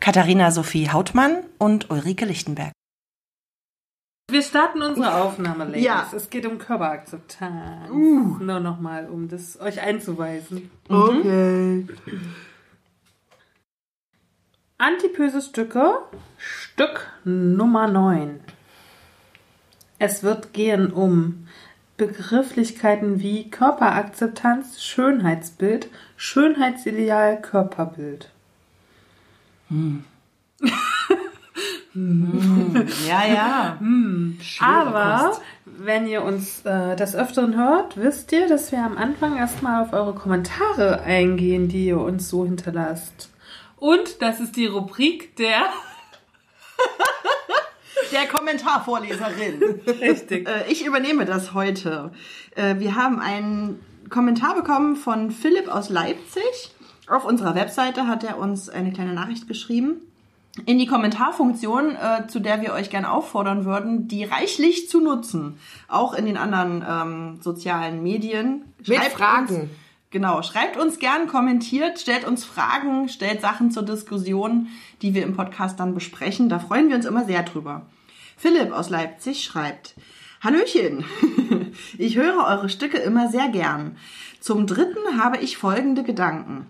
Katharina Sophie Hautmann und Ulrike Lichtenberg. Wir starten unsere Aufnahme, Ladies. Ja. Es geht um Körperakzeptanz. Nur nochmal, um das euch einzuweisen. Okay. Antipöse Stücke, Stück Nummer 9. Es wird gehen um Begrifflichkeiten wie Körperakzeptanz, Schönheitsbild, Schönheitsideal, Körperbild. Ja, ja. Aber wenn ihr uns äh, des Öfteren hört, wisst ihr, dass wir am Anfang erstmal auf eure Kommentare eingehen, die ihr uns so hinterlasst. Und das ist die Rubrik der. Der Kommentarvorleserin. Richtig. Äh, ich übernehme das heute. Äh, wir haben einen Kommentar bekommen von Philipp aus Leipzig. Auf unserer Webseite hat er uns eine kleine Nachricht geschrieben. In die Kommentarfunktion, äh, zu der wir euch gerne auffordern würden, die reichlich zu nutzen. Auch in den anderen ähm, sozialen Medien. Mit Schreibt Fragen. Uns, genau, schreibt uns gern, kommentiert, stellt uns Fragen, stellt Sachen zur Diskussion, die wir im Podcast dann besprechen. Da freuen wir uns immer sehr drüber. Philipp aus Leipzig schreibt, Hallöchen, ich höre eure Stücke immer sehr gern. Zum dritten habe ich folgende Gedanken.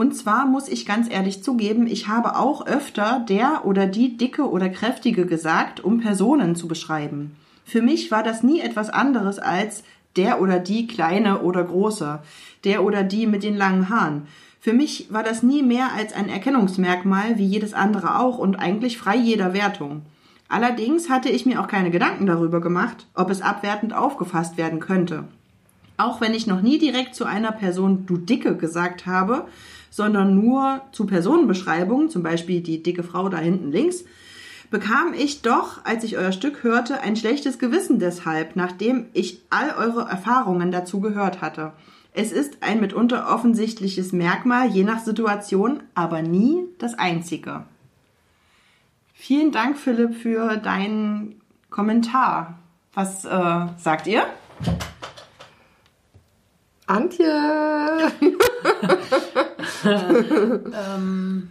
Und zwar muss ich ganz ehrlich zugeben, ich habe auch öfter der oder die dicke oder kräftige gesagt, um Personen zu beschreiben. Für mich war das nie etwas anderes als der oder die kleine oder große, der oder die mit den langen Haaren. Für mich war das nie mehr als ein Erkennungsmerkmal wie jedes andere auch und eigentlich frei jeder Wertung. Allerdings hatte ich mir auch keine Gedanken darüber gemacht, ob es abwertend aufgefasst werden könnte. Auch wenn ich noch nie direkt zu einer Person du Dicke gesagt habe, sondern nur zu Personenbeschreibungen, zum Beispiel die dicke Frau da hinten links, bekam ich doch, als ich euer Stück hörte, ein schlechtes Gewissen deshalb, nachdem ich all eure Erfahrungen dazu gehört hatte. Es ist ein mitunter offensichtliches Merkmal, je nach Situation, aber nie das einzige. Vielen Dank, Philipp, für deinen Kommentar. Was äh, sagt ihr? Antje. Ähm,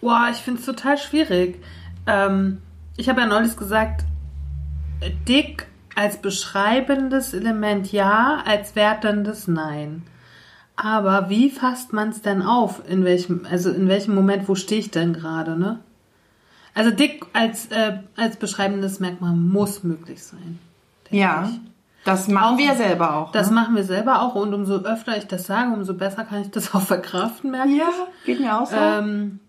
boah, ich finde es total schwierig. Ähm, ich habe ja neulich gesagt, dick als beschreibendes Element ja, als wertendes nein. Aber wie fasst man es denn auf? In welchem, also in welchem Moment, wo stehe ich denn gerade, ne? Also dick als, äh, als beschreibendes Merkmal muss möglich sein. Ja, ich. Das machen Auch- wir selber auch. Das ne? machen wir selber auch und umso öfter ich das sage, umso besser kann ich das auch verkraften, merke Ja, ich. geht mir auch so. Ähm,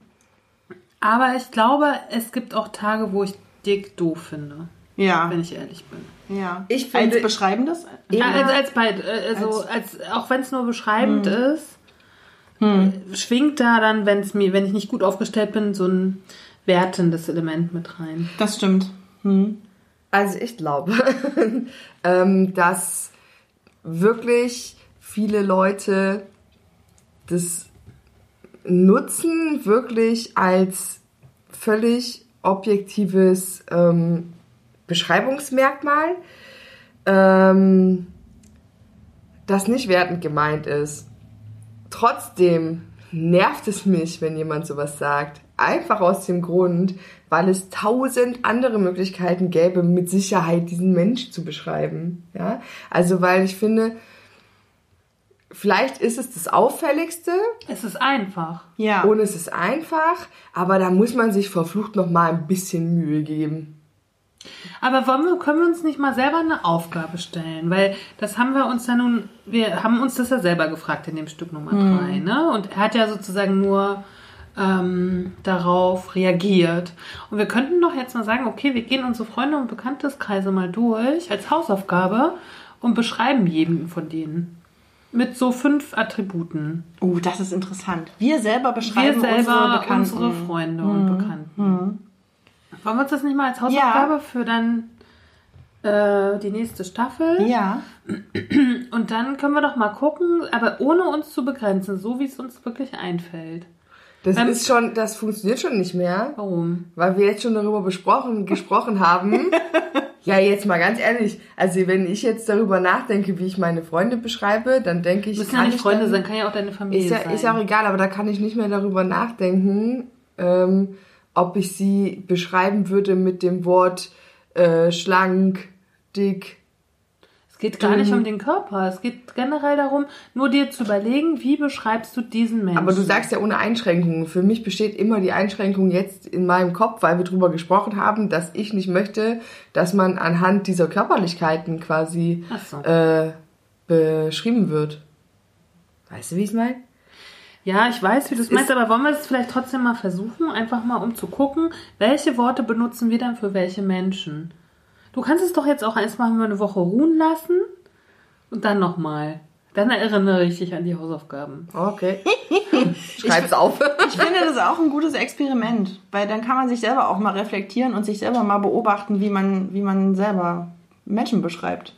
aber ich glaube, es gibt auch Tage, wo ich dick doof finde, ja, wenn ich ehrlich bin. ja. Ich finde- als beschreibendes. Immer- als, als beid, äh, also als, auch wenn es nur beschreibend Hm. ist, äh, schwingt da dann, wenn es mir, wenn ich nicht gut aufgestellt bin, so ein wertendes Element mit rein. Das stimmt. Hm. Also ich glaube, ähm, dass wirklich viele Leute das nutzen wirklich als völlig objektives ähm, Beschreibungsmerkmal, ähm, das nicht wertend gemeint ist. Trotzdem nervt es mich, wenn jemand sowas sagt. Einfach aus dem Grund, weil es tausend andere Möglichkeiten gäbe, mit Sicherheit diesen Mensch zu beschreiben. Ja, also weil ich finde, vielleicht ist es das Auffälligste Es ist einfach. Ja. und es ist einfach, aber da muss man sich verflucht noch mal ein bisschen Mühe geben. Aber wollen wir, können wir uns nicht mal selber eine Aufgabe stellen? Weil das haben wir uns ja nun, wir haben uns das ja selber gefragt in dem Stück Nummer drei, ne? Und er hat ja sozusagen nur ähm, darauf reagiert. Und wir könnten doch jetzt mal sagen, okay, wir gehen unsere Freunde und Bekannteskreise mal durch als Hausaufgabe und beschreiben jeden von denen. Mit so fünf Attributen. Oh, das ist interessant. Wir selber Wir beschreiben selber unsere Bekannten. unsere Freunde und Bekannten. Wollen wir uns das nicht mal als Hausaufgabe für dann äh, die nächste Staffel? Ja. Und dann können wir doch mal gucken, aber ohne uns zu begrenzen, so wie es uns wirklich einfällt. Das Ähm, ist schon, das funktioniert schon nicht mehr, Warum? weil wir jetzt schon darüber besprochen, gesprochen haben. Ja, jetzt mal ganz ehrlich. Also wenn ich jetzt darüber nachdenke, wie ich meine Freunde beschreibe, dann denke ich, Müssen ja kann nicht ich Freunde dann, sein, kann ja auch deine Familie Ist ja, sein. ist ja auch egal, aber da kann ich nicht mehr darüber nachdenken, ähm, ob ich sie beschreiben würde mit dem Wort äh, schlank, dick. Es geht gar nicht Mhm. um den Körper. Es geht generell darum, nur dir zu überlegen, wie beschreibst du diesen Menschen. Aber du sagst ja ohne Einschränkungen. Für mich besteht immer die Einschränkung jetzt in meinem Kopf, weil wir drüber gesprochen haben, dass ich nicht möchte, dass man anhand dieser Körperlichkeiten quasi so. äh, beschrieben wird. Weißt du, wie ich es meine? Ja, ich weiß, wie du es meinst, aber wollen wir es vielleicht trotzdem mal versuchen, einfach mal um zu gucken, welche Worte benutzen wir dann für welche Menschen? Du kannst es doch jetzt auch erstmal mal eine Woche ruhen lassen und dann nochmal. Dann erinnere ich dich an die Hausaufgaben. Okay. Schreib's auf. Ich finde das ist auch ein gutes Experiment, weil dann kann man sich selber auch mal reflektieren und sich selber mal beobachten, wie man, wie man selber Menschen beschreibt.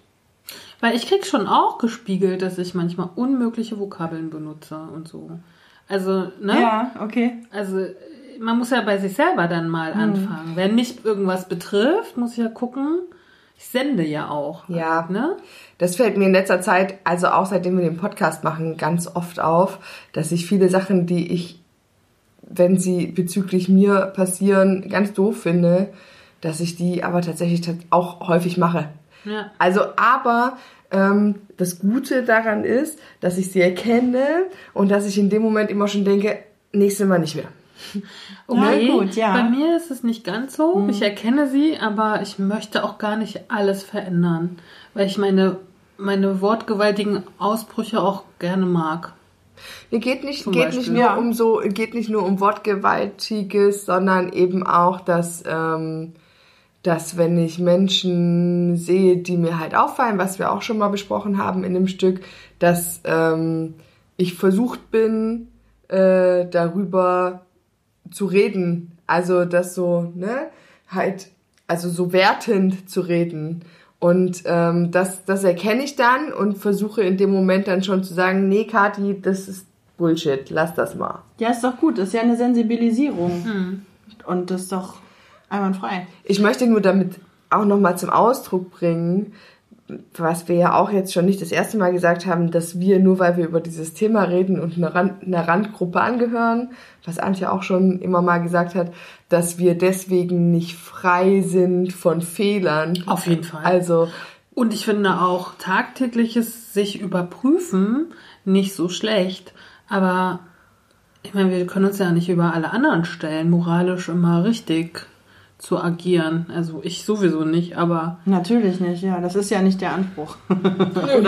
Weil ich krieg schon auch gespiegelt, dass ich manchmal unmögliche Vokabeln benutze und so. Also, ne? Ja, okay. Also man muss ja bei sich selber dann mal anfangen. Wenn mich irgendwas betrifft, muss ich ja gucken. Ich sende ja auch. Ja. Ne? Das fällt mir in letzter Zeit, also auch seitdem wir den Podcast machen, ganz oft auf, dass ich viele Sachen, die ich, wenn sie bezüglich mir passieren, ganz doof finde, dass ich die aber tatsächlich tat- auch häufig mache. Ja. Also, aber ähm, das Gute daran ist, dass ich sie erkenne und dass ich in dem Moment immer schon denke, nächstes Mal nicht mehr. Okay, gut, ja. bei mir ist es nicht ganz so. Ich erkenne sie, aber ich möchte auch gar nicht alles verändern, weil ich meine, meine wortgewaltigen Ausbrüche auch gerne mag. Mir geht nicht, Zum geht Beispiel. nicht nur um so, geht nicht nur um Wortgewaltiges, sondern eben auch, dass, ähm, dass wenn ich Menschen sehe, die mir halt auffallen, was wir auch schon mal besprochen haben in dem Stück, dass ähm, ich versucht bin, äh, darüber zu reden. Also das so, ne, halt, also so wertend zu reden. Und ähm, das, das erkenne ich dann und versuche in dem Moment dann schon zu sagen, nee, Kathi, das ist Bullshit, lass das mal. Ja, ist doch gut. Das ist ja eine Sensibilisierung. Und das ist doch einwandfrei. Ich möchte nur damit auch nochmal zum Ausdruck bringen, was wir ja auch jetzt schon nicht das erste Mal gesagt haben, dass wir nur weil wir über dieses Thema reden und einer, Rand, einer Randgruppe angehören, was Antje auch schon immer mal gesagt hat, dass wir deswegen nicht frei sind von Fehlern. Auf jeden Fall. Also Und ich finde auch tagtägliches sich überprüfen nicht so schlecht. Aber ich meine, wir können uns ja nicht über alle anderen stellen, moralisch immer richtig zu agieren. Also ich sowieso nicht, aber Natürlich nicht, ja. Das ist ja nicht der Anspruch.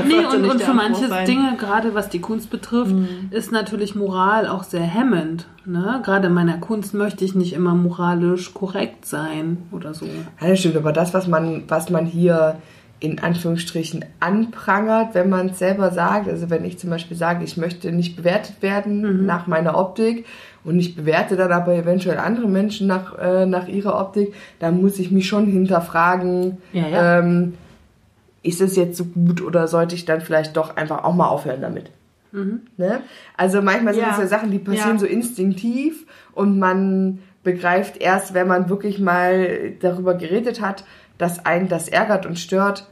Nee, und, und für manche sein. Dinge, gerade was die Kunst betrifft, ist natürlich Moral auch sehr hemmend. Ne? Gerade in meiner Kunst möchte ich nicht immer moralisch korrekt sein oder so. Ja, das stimmt, aber das, was man, was man hier in Anführungsstrichen anprangert, wenn man es selber sagt, also wenn ich zum Beispiel sage, ich möchte nicht bewertet werden nach meiner Optik und ich bewerte dann aber eventuell andere Menschen nach, äh, nach ihrer Optik, dann muss ich mich schon hinterfragen, Ja, ja. Ähm, ist es jetzt so gut oder sollte ich dann vielleicht doch einfach auch mal aufhören damit? Ne? Also manchmal sind Ja. es ja Sachen, die passieren Ja. so instinktiv und man begreift erst, wenn man wirklich mal darüber geredet hat, dass einen das ärgert und stört,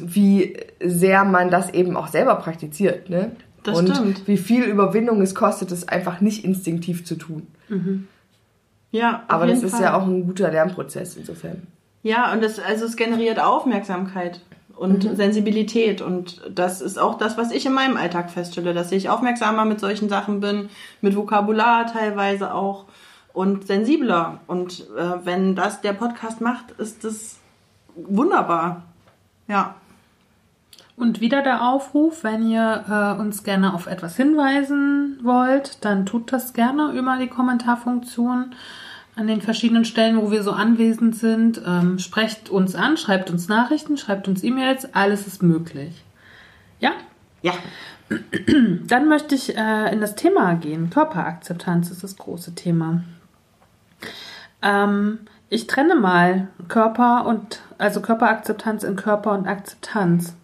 wie sehr man das eben auch selber praktiziert. Ne? Das und stimmt. wie viel Überwindung es kostet, es einfach nicht instinktiv zu tun. Ja, auf Aber das jeden ist Fall. ja auch ein guter Lernprozess insofern. Ja, und das, also es generiert Aufmerksamkeit und Mhm. Sensibilität. Und das ist auch das, was ich in meinem Alltag feststelle, dass ich aufmerksamer mit solchen Sachen bin, mit Vokabular teilweise auch und sensibler. Und äh, wenn das der Podcast macht, ist das wunderbar. Ja. Und wieder der Aufruf, wenn ihr äh, uns gerne auf etwas hinweisen wollt, dann tut das gerne über die Kommentarfunktion an den verschiedenen Stellen, wo wir so anwesend sind. Ähm, sprecht uns an, schreibt uns Nachrichten, schreibt uns E-Mails, alles ist möglich. Ja, Ja. dann möchte ich äh, in das Thema gehen. Körperakzeptanz ist das große Thema. Ähm, Ich trenne mal Körper und also Körperakzeptanz in Körper und Akzeptanz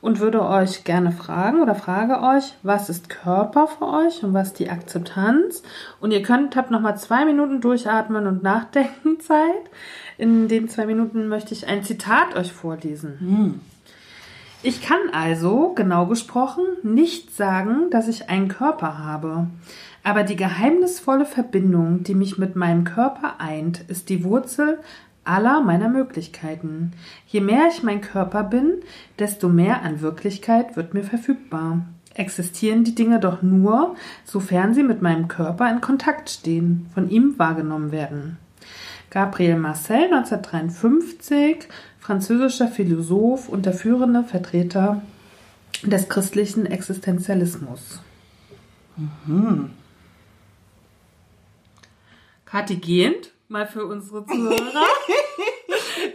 und würde euch gerne fragen oder frage euch, was ist Körper für euch und was die Akzeptanz? Und ihr könnt, habt nochmal zwei Minuten durchatmen und nachdenken Zeit. In den zwei Minuten möchte ich ein Zitat euch vorlesen. Ich kann also, genau gesprochen, nicht sagen, dass ich einen Körper habe. Aber die geheimnisvolle Verbindung, die mich mit meinem Körper eint, ist die Wurzel aller meiner Möglichkeiten. Je mehr ich mein Körper bin, desto mehr an Wirklichkeit wird mir verfügbar. Existieren die Dinge doch nur, sofern sie mit meinem Körper in Kontakt stehen, von ihm wahrgenommen werden. Gabriel Marcel, 1953, französischer Philosoph und der führende Vertreter des christlichen Existenzialismus. Mhm. Kathi gehend, mal für unsere Zuhörer.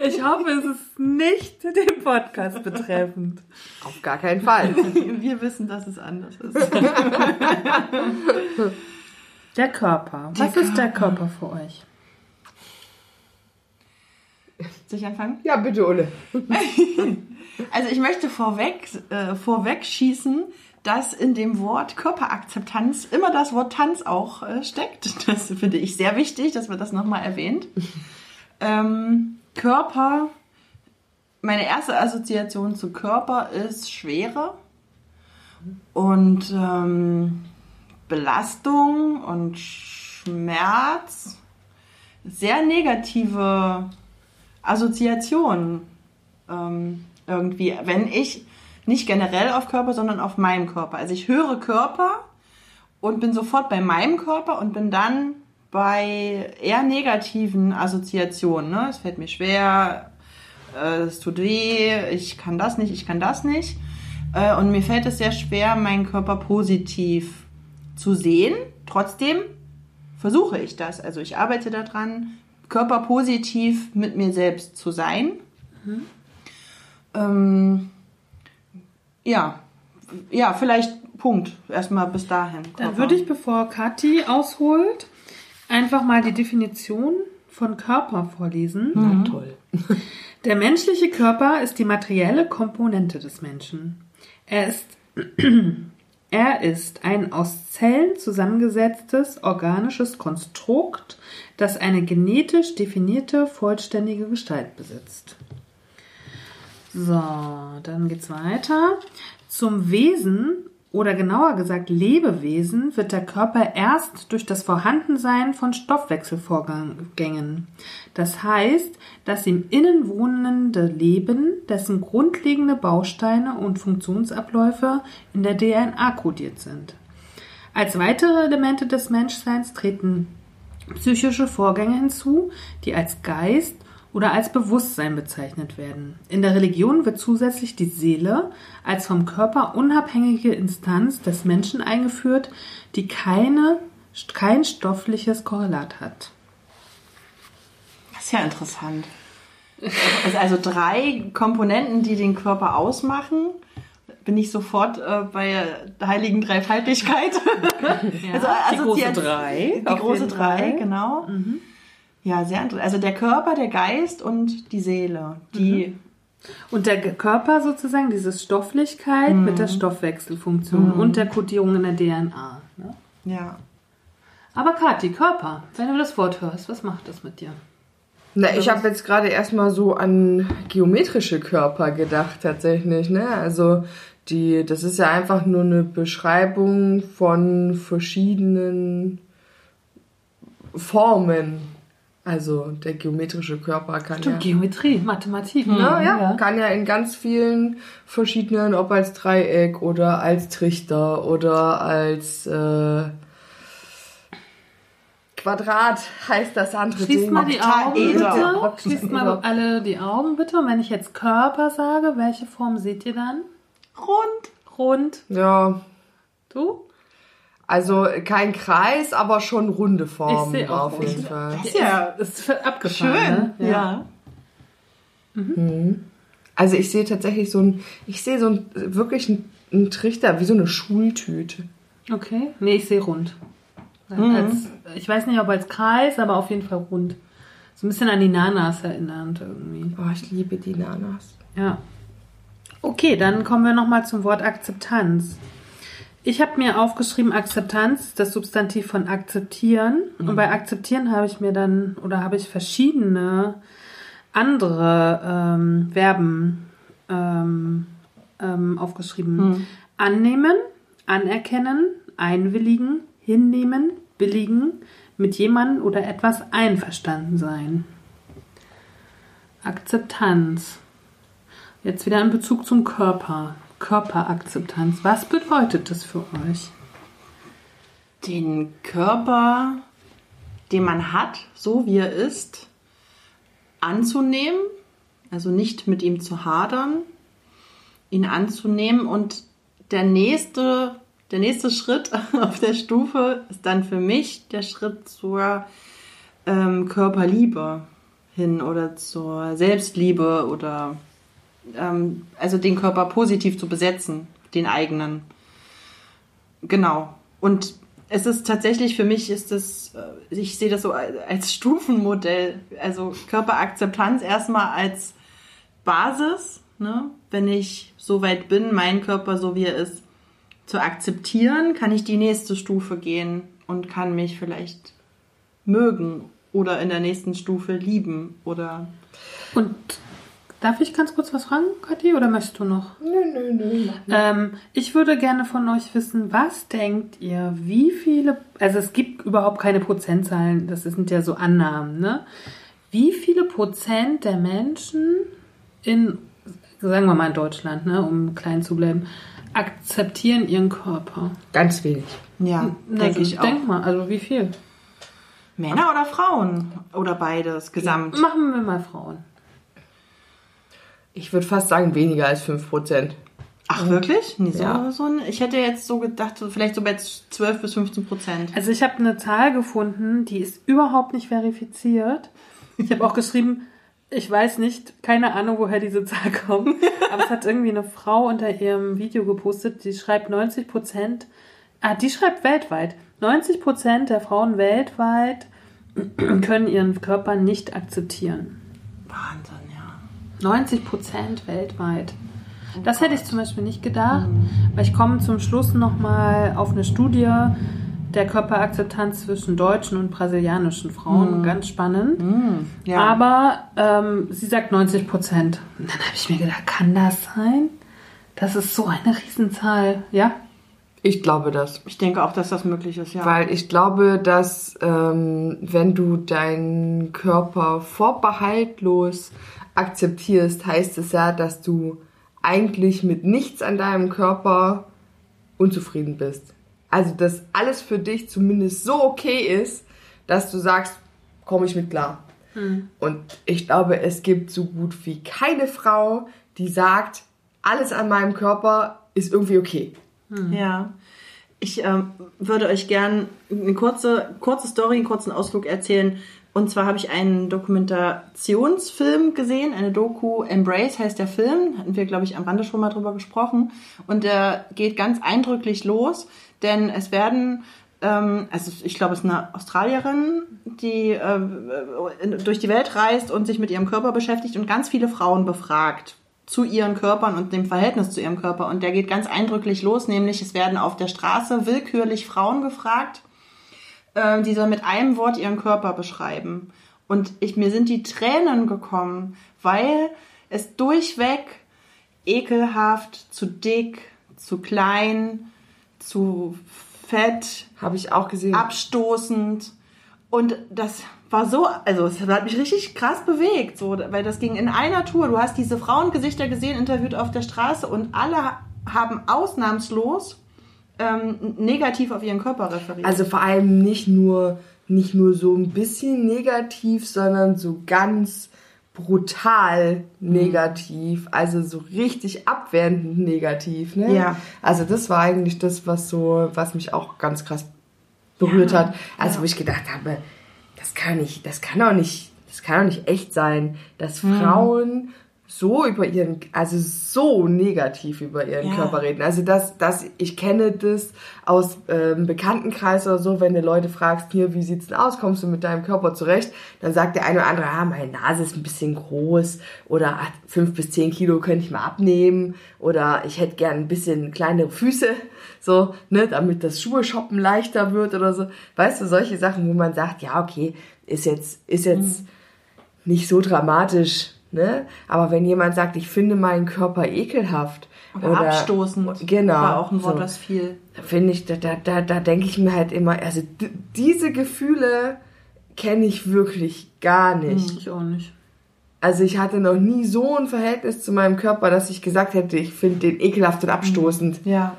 Ich hoffe, es ist nicht den Podcast betreffend. Auf gar keinen Fall. Wir wissen, dass es anders ist. Der Körper. Der Was ist der Körper. Körper für euch? Soll ich anfangen? Ja, bitte, Ulle. Also ich möchte vorweg, äh, vorweg schießen, dass in dem Wort Körperakzeptanz immer das Wort Tanz auch äh, steckt. Das finde ich sehr wichtig, dass wir das nochmal erwähnt. Ähm, Körper, meine erste Assoziation zu Körper ist Schwere und ähm, Belastung und Schmerz. Sehr negative Assoziationen ähm, irgendwie, wenn ich nicht generell auf Körper, sondern auf meinem Körper. Also ich höre Körper und bin sofort bei meinem Körper und bin dann bei eher negativen Assoziationen. Ne? Es fällt mir schwer, äh, es tut weh, ich kann das nicht, ich kann das nicht. Äh, und mir fällt es sehr schwer, meinen Körper positiv zu sehen. Trotzdem versuche ich das. Also ich arbeite daran, körperpositiv mit mir selbst zu sein. Ähm, ja, ja, vielleicht Punkt. Erstmal bis dahin. Dann Körper. würde ich, bevor Kathi ausholt, einfach mal die Definition von Körper vorlesen. Na toll. Der menschliche Körper ist die materielle Komponente des Menschen. Er ist, er ist ein aus Zellen zusammengesetztes organisches Konstrukt, das eine genetisch definierte, vollständige Gestalt besitzt. So, dann geht's weiter. Zum Wesen oder genauer gesagt Lebewesen wird der Körper erst durch das Vorhandensein von Stoffwechselvorgängen. Das heißt, das im Innen wohnende Leben, dessen grundlegende Bausteine und Funktionsabläufe in der DNA kodiert sind. Als weitere Elemente des Menschseins treten psychische Vorgänge hinzu, die als Geist oder als Bewusstsein bezeichnet werden. In der Religion wird zusätzlich die Seele als vom Körper unabhängige Instanz des Menschen eingeführt, die keine, kein stoffliches Korrelat hat. Das ist ja interessant. Also, also drei Komponenten, die den Körper ausmachen. Bin ich sofort äh, bei der heiligen Dreifaltigkeit. also, die große assoziiert- Drei, Die große Drei, Fall. Mhm. Ja, sehr interessant. Also der Körper, der Geist und die Seele. Die Und der Körper sozusagen, diese Stofflichkeit mit der Stoffwechselfunktion und der Kodierung in der DNA. Ne? ja. Aber Kathi, Körper, wenn du das Wort hörst, was macht das mit dir? Na, ich habe jetzt gerade erstmal so an geometrische Körper gedacht tatsächlich, ne? Also die, das ist ja einfach nur eine Beschreibung von verschiedenen Formen. Also der geometrische Körper kann ja, Geometrie, Mathematik. na, ne? ja, kann ja in ganz vielen verschiedenen, ob als Dreieck oder als Trichter oder als äh, Quadrat heißt das andere Schließt Ding. mal die Augen Oktaeder. bitte. Schließt mal alle die Augen bitte. Und wenn ich jetzt Körper sage, welche Form seht ihr dann? Rund. Rund. Ja, Du? Also kein Kreis, aber schon runde Ich Formen auch auf jeden Fall. Das ist ja Das ist abgefahren. schön. Ne? Ja. Also ich sehe tatsächlich so ein, ich sehe so ein wirklich ein, ein Trichter, wie so eine Schultüte. Okay. Nee, ich sehe rund. Mhm. Als, ich weiß nicht, ob als Kreis, aber auf jeden Fall rund. So ein bisschen an die Nanas erinnernd irgendwie. Oh, ich liebe die Nanas. Ja. Okay, dann kommen wir nochmal zum Wort Akzeptanz. Ich habe mir aufgeschrieben, Akzeptanz, das Substantiv von akzeptieren. Und bei akzeptieren habe ich mir dann, oder habe ich verschiedene andere ähm, Verben ähm, ähm, aufgeschrieben. Annehmen, anerkennen, einwilligen, hinnehmen, billigen, mit jemandem oder etwas einverstanden sein. Akzeptanz. Jetzt wieder in Bezug zum Körper. Körperakzeptanz. Was bedeutet das für euch? Den Körper, den man hat, so wie er ist, anzunehmen, also nicht mit ihm zu hadern, ihn anzunehmen und der nächste, der nächste Schritt auf der Stufe ist dann für mich der Schritt zur ähm, Körperliebe hin oder zur Selbstliebe oder ähm, also den Körper positiv zu besetzen, den eigenen. Genau. Und es ist tatsächlich für mich ist das, äh, ich sehe das so als Stufenmodell. Also Körperakzeptanz erstmal als Basis, ne? wenn ich so weit bin, meinen Körper so wie er ist, zu akzeptieren, kann ich die nächste Stufe gehen und kann mich vielleicht mögen oder in der nächsten Stufe lieben oder Und darf ich ganz kurz was fragen, Kathi, oder möchtest du noch? Nö, nö, nö. Ähm, ich würde gerne von euch wissen, was denkt ihr, wie viele, also es gibt überhaupt keine Prozentzahlen, das sind ja so Annahmen, ne? Wie viele Prozent der Menschen in, sagen wir mal in Deutschland, ne, um klein zu bleiben, akzeptieren ihren Körper? Ganz wenig. ja, denke ich auch. Denk mal, also wie viel? Männer oder Frauen oder beides gesamt. Machen wir mal Frauen. Ich würde fast sagen, weniger als 5%. Ach wirklich? Nee, so, Ja. so ein, ich hätte jetzt so gedacht, so vielleicht so bei 12 bis 15 Prozent. Also ich habe eine Zahl gefunden, die ist überhaupt nicht verifiziert. Ich habe auch geschrieben, ich weiß nicht, keine Ahnung, woher diese Zahl kommt, aber es hat irgendwie eine Frau unter ihrem Video gepostet, die schreibt 90 Prozent, ah, die schreibt weltweit, 90 Prozent der Frauen weltweit können ihren Körper nicht akzeptieren. Wahnsinn. 90 Prozent weltweit. Das hätte ich zum Beispiel nicht gedacht, weil ich komme zum Schluss nochmal auf eine Studie der Körperakzeptanz zwischen deutschen und brasilianischen Frauen. Ganz spannend. Ja. Aber ähm, sie sagt 90 Prozent. Und dann habe ich mir gedacht, kann das sein? Das ist so eine Riesenzahl. Ja? Ich glaube das. ich denke auch, dass das möglich ist, ja. Weil ich glaube, dass ähm, wenn du deinen Körper vorbehaltlos akzeptierst, heißt es ja, dass du eigentlich mit nichts an deinem Körper unzufrieden bist. Also, dass alles für dich zumindest so okay ist, dass du sagst, komme ich mit klar. Und ich glaube, es gibt so gut wie keine Frau, die sagt, alles an meinem Körper ist irgendwie okay. Ja. Ich ähm, würde euch gern eine kurze, kurze Story, einen kurzen Ausflug erzählen. Und zwar habe ich einen Dokumentationsfilm gesehen, eine Doku Embrace heißt der Film. Hatten wir, glaube ich, am Rande schon mal drüber gesprochen. Und der geht ganz eindrücklich los, denn es werden ähm, also ich glaube, es ist eine Australierin, die äh, durch die Welt reist und sich mit ihrem Körper beschäftigt und ganz viele Frauen befragt zu ihren Körpern und dem Verhältnis zu ihrem Körper. Und der geht ganz eindrücklich los, nämlich es werden auf der Straße willkürlich Frauen gefragt, äh, die sollen mit einem Wort ihren Körper beschreiben. Und ich, mir sind die Tränen gekommen, weil es durchweg ekelhaft, zu dick, zu klein, zu fett, Habe ich auch gesehen. abstoßend. Und das war so, also es hat mich richtig krass bewegt, so, weil das ging in einer Tour. Du hast diese Frauengesichter gesehen, interviewt auf der Straße und alle haben ausnahmslos ähm, negativ auf ihren Körper referiert. Also vor allem nicht nur, nicht nur so ein bisschen negativ, sondern so ganz brutal negativ, also so richtig abwertend negativ, ne? Ja. Also das war eigentlich das, was so, was mich auch ganz krass berührt hat. Also wo ich gedacht habe, das kann nicht, das kann doch nicht, das kann doch nicht echt sein, dass Frauen so über ihren, also so negativ über ihren Ja. Körper reden. Also das, das, ich kenne das aus ähm, Bekanntenkreis oder so, wenn du Leute fragst, hier, wie sieht's denn aus, kommst du mit deinem Körper zurecht? Dann sagt der eine oder andere, ah, meine Nase ist ein bisschen groß oder ah, fünf bis zehn Kilo könnte ich mal abnehmen oder ich hätte gern ein bisschen kleinere Füße, so, ne, damit das Schuhe shoppen leichter wird oder so. Weißt du, solche Sachen, wo man sagt, ja, okay, ist jetzt, ist jetzt nicht so dramatisch, ne? Aber wenn jemand sagt, ich finde meinen Körper ekelhaft Oder, abstoßend. genau, War auch ein Wort, so. das viel. finde ich, da, da, da, da denke ich mir halt immer, also diese Gefühle kenne ich wirklich gar nicht. Ich auch nicht. Also ich hatte noch nie so ein Verhältnis zu meinem Körper, dass ich gesagt hätte, ich finde den ekelhaft und abstoßend. Ja.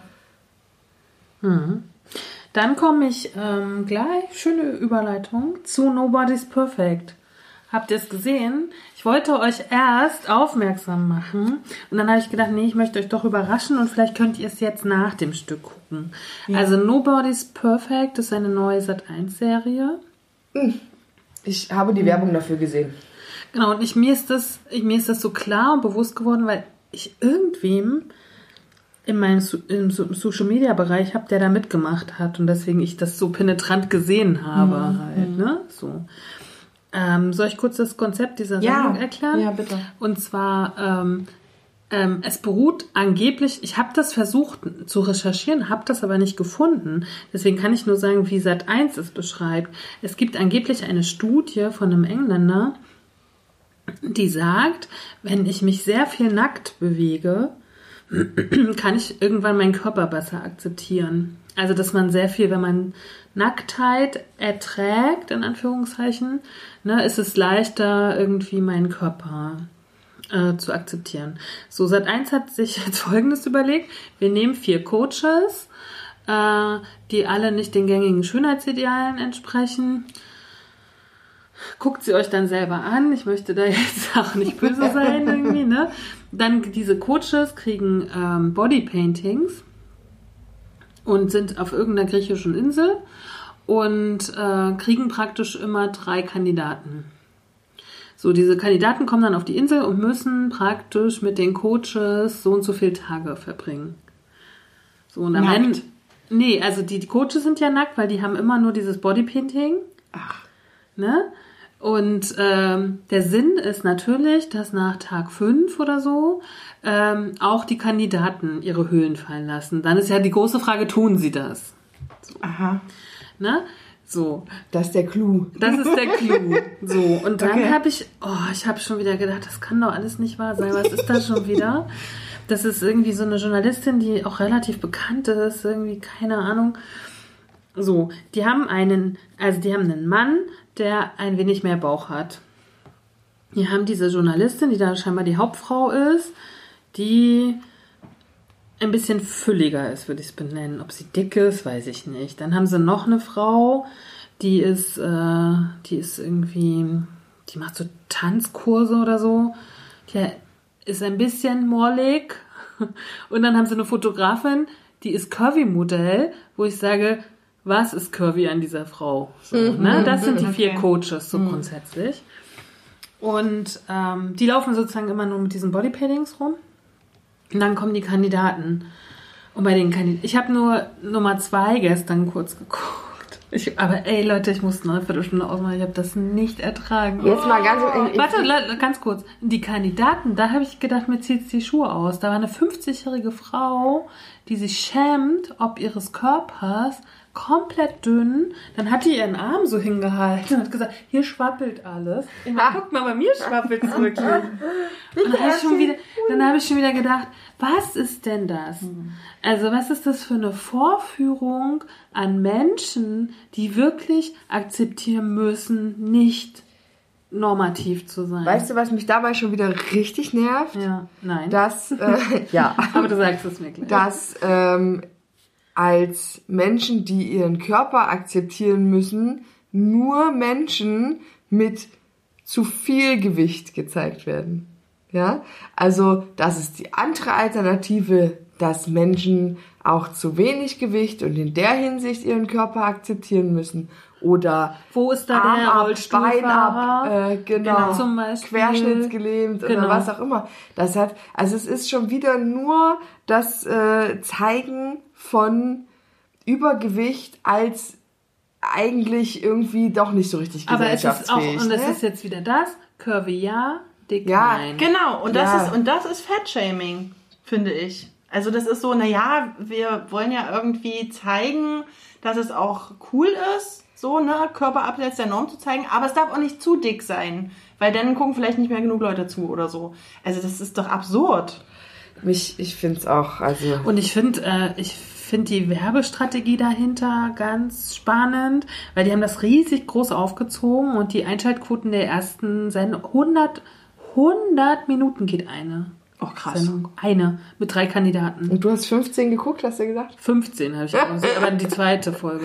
Dann komme ich ähm, gleich, schöne Überleitung, zu Nobody's Perfect. Habt ihr es gesehen? Ich wollte euch erst aufmerksam machen und dann habe ich gedacht, nee, ich möchte euch doch überraschen und vielleicht könnt ihr es jetzt nach dem Stück gucken. Also Nobody's Perfect ist eine neue Sat1-Serie. Ich habe die Werbung dafür gesehen. Genau, und ich, mir, ist das, ich, mir ist das so klar und bewusst geworden, weil ich irgendwem in meinem im Social Media Bereich habe, der da mitgemacht hat und deswegen ich das so penetrant gesehen habe halt, ne? So. Ähm, soll ich kurz das Konzept dieser Ja. Sendung erklären? Ja, bitte. Und zwar, ähm, ähm, es beruht angeblich, ich habe das versucht zu recherchieren, habe das aber nicht gefunden. Deswegen kann ich nur sagen, wie Sat 1 es beschreibt. Es gibt angeblich eine Studie von einem Engländer, die sagt, wenn ich mich sehr viel nackt bewege, kann ich irgendwann meinen Körper besser akzeptieren. Also, dass man sehr viel, wenn man Nacktheit erträgt, in Anführungszeichen, ne, ist es leichter, irgendwie meinen Körper äh, zu akzeptieren. So, Sat1 hat sich jetzt Folgendes überlegt. Wir nehmen vier Coaches, äh, die alle nicht den gängigen Schönheitsidealen entsprechen. Guckt sie euch dann selber an. Ich möchte da jetzt auch nicht böse sein irgendwie, ne? Dann diese Coaches kriegen ähm, Bodypaintings und sind auf irgendeiner griechischen Insel und äh, kriegen praktisch immer drei Kandidaten. So, diese Kandidaten kommen dann auf die Insel und müssen praktisch mit den Coaches so und so viele Tage verbringen. So, und am Nackt? Ende. Nee, also die, die Coaches sind ja nackt, weil die haben immer nur dieses Bodypainting. Ach. Ne? Und ähm, der Sinn ist natürlich, dass nach Tag 5 oder so ähm, auch die Kandidaten ihre Hüllen fallen lassen. Dann ist ja die große Frage, tun sie das? Aha. Ne? So, Das ist der Clou. das ist der Clou. So, und dann Okay. habe ich, oh, ich habe schon wieder gedacht, das kann doch alles nicht wahr sein. Was ist das schon wieder? Das ist irgendwie so eine Journalistin, die auch relativ bekannt ist, irgendwie, keine Ahnung. So, die haben einen, also die haben einen Mann, der ein wenig mehr Bauch hat. Die haben diese Journalistin, die da scheinbar die Hauptfrau ist, die ein bisschen fülliger ist, würde ich es benennen. Ob sie dick ist, weiß ich nicht. Dann haben sie noch eine Frau, die ist, äh, die ist irgendwie, die macht so Tanzkurse oder so. Die ist ein bisschen mollig. Und dann haben sie eine Fotografin, die ist Curvy-Modell, wo ich sage, was ist curvy an dieser Frau? So, ne? Das sind die vier Okay. Coaches so grundsätzlich. Und ähm, die laufen sozusagen immer nur mit diesen Bodypaintings rum. Und dann kommen die Kandidaten. Und bei den Kandidaten, ich habe nur Nummer zwei gestern kurz geguckt. Ich, aber ey Leute, ich musste eine Viertelstunde ausmachen. Ich habe das nicht ertragen. Jetzt mal ganz, ich, Warte, le- ganz kurz. Die Kandidaten, da habe ich gedacht, mir zieht die Schuhe aus. Da war eine 50-jährige Frau, die sich schämt, ob ihres Körpers, komplett dünn. Dann hat die ihren Arm so hingehalten und hat gesagt, hier schwappelt alles. Ich meine, guck mal, bei mir schwappelt es wirklich. Und dann habe ich, schon wieder- dann habe ich schon wieder gedacht, was ist denn das? Also was ist das für eine Vorführung an Menschen, die wirklich akzeptieren müssen, nicht normativ zu sein? weißt du, was mich dabei schon wieder richtig nervt? Ja, nein. Dass, äh, ja, Aber du sagst es mir gleich. dass ähm, als Menschen, die ihren Körper akzeptieren müssen, nur Menschen mit zu viel Gewicht gezeigt werden. Ja, also das ist die andere Alternative, dass Menschen auch zu wenig Gewicht und in der Hinsicht ihren Körper akzeptieren müssen. Oder Wo ist da Arm der ab, Bein ab, äh, genau, Genau, zum Beispiel. querschnittsgelähmt Genau. oder was auch immer. Das hat, also es ist schon wieder nur das äh, Zeigen von Übergewicht als eigentlich irgendwie doch nicht so richtig Aber es ist auch, gesellschaftsfähig. und es ne? ist jetzt wieder das, Curvy ja, dick Ja, nein. Genau, und das Ja. ist und das ist Fettshaming, finde ich. Also das ist so, naja, wir wollen ja irgendwie zeigen, dass es auch cool ist, so, ne, Körper abseits der Norm zu zeigen, aber es darf auch nicht zu dick sein, weil dann gucken vielleicht nicht mehr genug Leute zu oder so. Also das ist doch absurd. Mich, ich finde es auch, also. Und ich finde, äh, ich finde die Werbestrategie dahinter ganz spannend, weil die haben das riesig groß aufgezogen und die Einschaltquoten der ersten Sendung 100 100 Minuten geht eine Oh, krass. Sendung, eine mit drei Kandidaten. Und du hast 15 geguckt, hast du gesagt? 15 habe ich auch gesehen, aber die zweite Folge.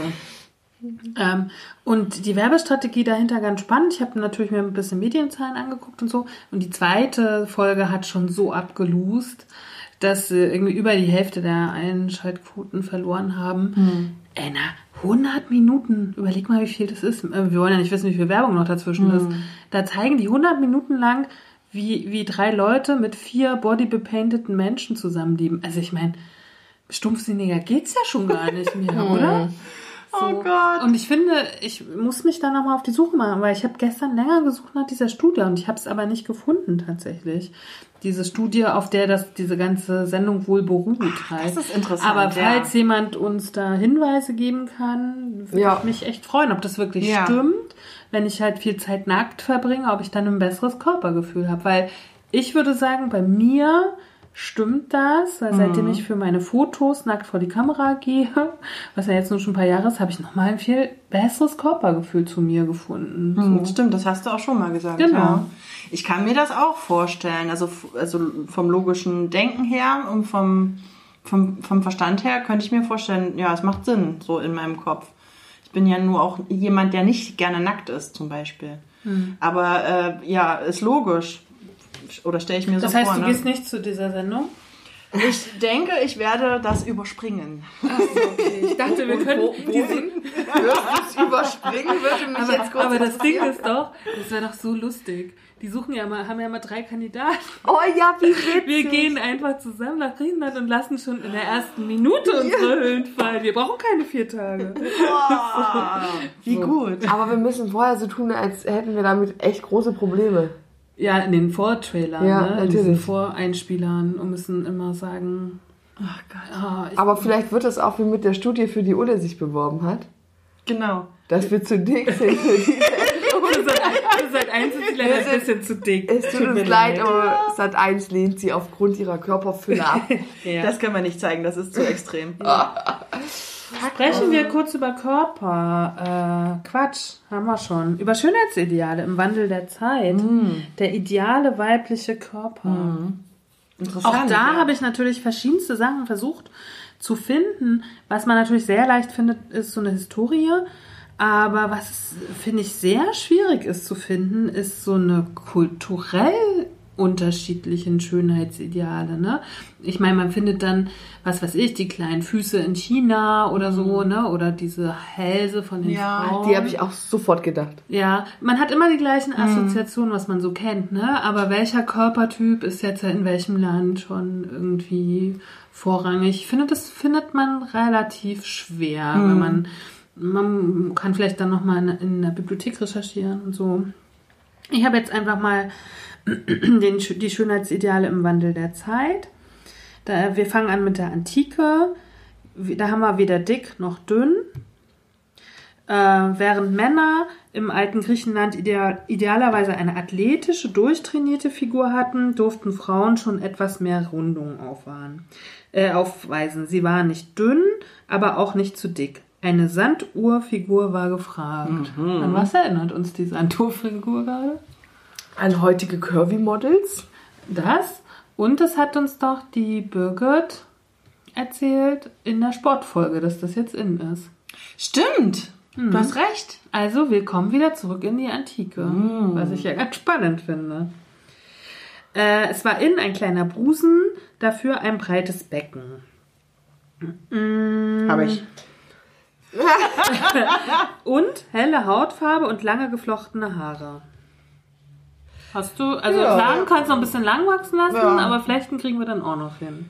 Ähm, und die Werbestrategie dahinter ganz spannend. Ich habe natürlich mir ein bisschen Medienzahlen angeguckt und so. Und die zweite Folge hat schon so abgelust, dass sie irgendwie über die Hälfte der Einschaltquoten verloren haben. Ey, na, 100 Minuten. Überleg mal, wie viel das ist. Äh, Wir wollen ja nicht wissen, wie viel Werbung noch dazwischen ist. Da zeigen die 100 Minuten lang, wie, wie drei Leute mit vier bodybepainteten Menschen zusammenleben. Also ich meine, stumpfsinniger geht's ja schon gar nicht mehr, oder? Oh Gott. Und ich finde, ich muss mich da nochmal auf die Suche machen, weil ich habe gestern länger gesucht nach dieser Studie und ich habe es aber nicht gefunden tatsächlich. Diese Studie, auf der das diese ganze Sendung wohl beruht halt. ist interessant, Aber ja. falls jemand uns da Hinweise geben kann, würde Ja. ich mich echt freuen, ob das wirklich Ja. stimmt, wenn ich halt viel Zeit nackt verbringe, ob ich dann ein besseres Körpergefühl habe. Weil ich würde sagen, bei mir stimmt das, weil Mhm. seitdem ich für meine Fotos nackt vor die Kamera gehe, was ja jetzt nur schon ein paar Jahre ist, habe ich nochmal ein viel besseres Körpergefühl zu mir gefunden. Hm, So. Stimmt, das hast du auch schon mal gesagt. Genau. Ja. Ich kann mir das auch vorstellen. Also, also vom logischen Denken her und vom, vom, vom Verstand her könnte ich mir vorstellen, ja, es macht Sinn, so in meinem Kopf. Ich bin ja nur auch jemand, der nicht gerne nackt ist, zum Beispiel. Hm. Aber äh, ja, ist logisch. Oder stelle ich mir Das so heißt, vor. du ne? gehst nicht zu dieser Sendung? Ich denke, ich werde das überspringen. Ich dachte, wir? Würdest du überspringen, würde mich Aber, jetzt kurz aber das Ding ist doch, das wäre doch so lustig. Die suchen ja mal, haben ja mal drei Kandidaten. Oh ja, wie witzig. Wir gehen einfach zusammen nach Griechenland und lassen schon in der ersten Minute unsere Höhlen fallen. Wir brauchen keine vier Tage. Wie gut. Aber wir müssen vorher so tun, als hätten wir damit echt große Probleme. Ja, in den Vortrailern, Ja, ne? in natürlich. diesen Voreinspielern und müssen immer sagen, Ach Gott. ah, ich, Aber vielleicht wird es auch wie mit der Studie, für die Ulle sich beworben hat, Genau. dass wir zu dick sind für die ihr seid, ihr seid einzeln leider ein bisschen zu dick. Es tut uns leid, aber Sat 1 lehnt sie aufgrund ihrer Körperfülle ab. Ja. Das können wir nicht zeigen, das ist zu extrem. Sprechen wir kurz über Körper. Äh, Quatsch, haben wir schon. Über Schönheitsideale im Wandel der Zeit. Der ideale weibliche Körper. Interessant. Auch da ja. habe ich natürlich verschiedenste Sachen versucht zu finden. Was man natürlich sehr leicht findet, ist so eine Historie. Aber was, finde ich, sehr schwierig ist zu finden, ist so eine kulturell unterschiedlichen Schönheitsideale. Ne? Ich meine, man findet dann, was weiß ich, die kleinen Füße in China oder so, ne? oder diese Hälse von den Ja, Frauen. Die habe ich auch sofort gedacht. Ja, man hat immer die gleichen Assoziationen, was man so kennt, ne? Aber welcher Körpertyp ist jetzt in welchem Land schon irgendwie vorrangig? Ich finde, das findet man relativ schwer, wenn man man kann vielleicht dann noch mal in, in der Bibliothek recherchieren und so. Ich habe jetzt einfach mal den, die Schönheitsideale im Wandel der Zeit. Da, wir fangen an mit der Antike. Da haben wir weder dick noch dünn. Äh, während Männer im alten Griechenland ideal, idealerweise eine athletische, durchtrainierte Figur hatten, durften Frauen schon etwas mehr Rundung aufwahren, äh, aufweisen. Sie waren nicht dünn, aber auch nicht zu dick. Eine Sanduhrfigur war gefragt. An was erinnert uns die Sanduhrfigur gerade? An heutige Curvy-Models. Das. Und es hat uns doch die Birgit erzählt in der Sportfolge, dass das jetzt in ist. Stimmt. Du hast recht. Also, wir kommen wieder zurück in die Antike, was ich ja ganz spannend finde. Äh, es war innen ein kleiner Busen, dafür ein breites Becken. Habe ich. Und helle Hautfarbe und lange geflochtene Haare. Hast du, also Ja. Haaren kannst du noch ein bisschen lang wachsen lassen, Ja. aber Flechten kriegen wir dann auch noch hin.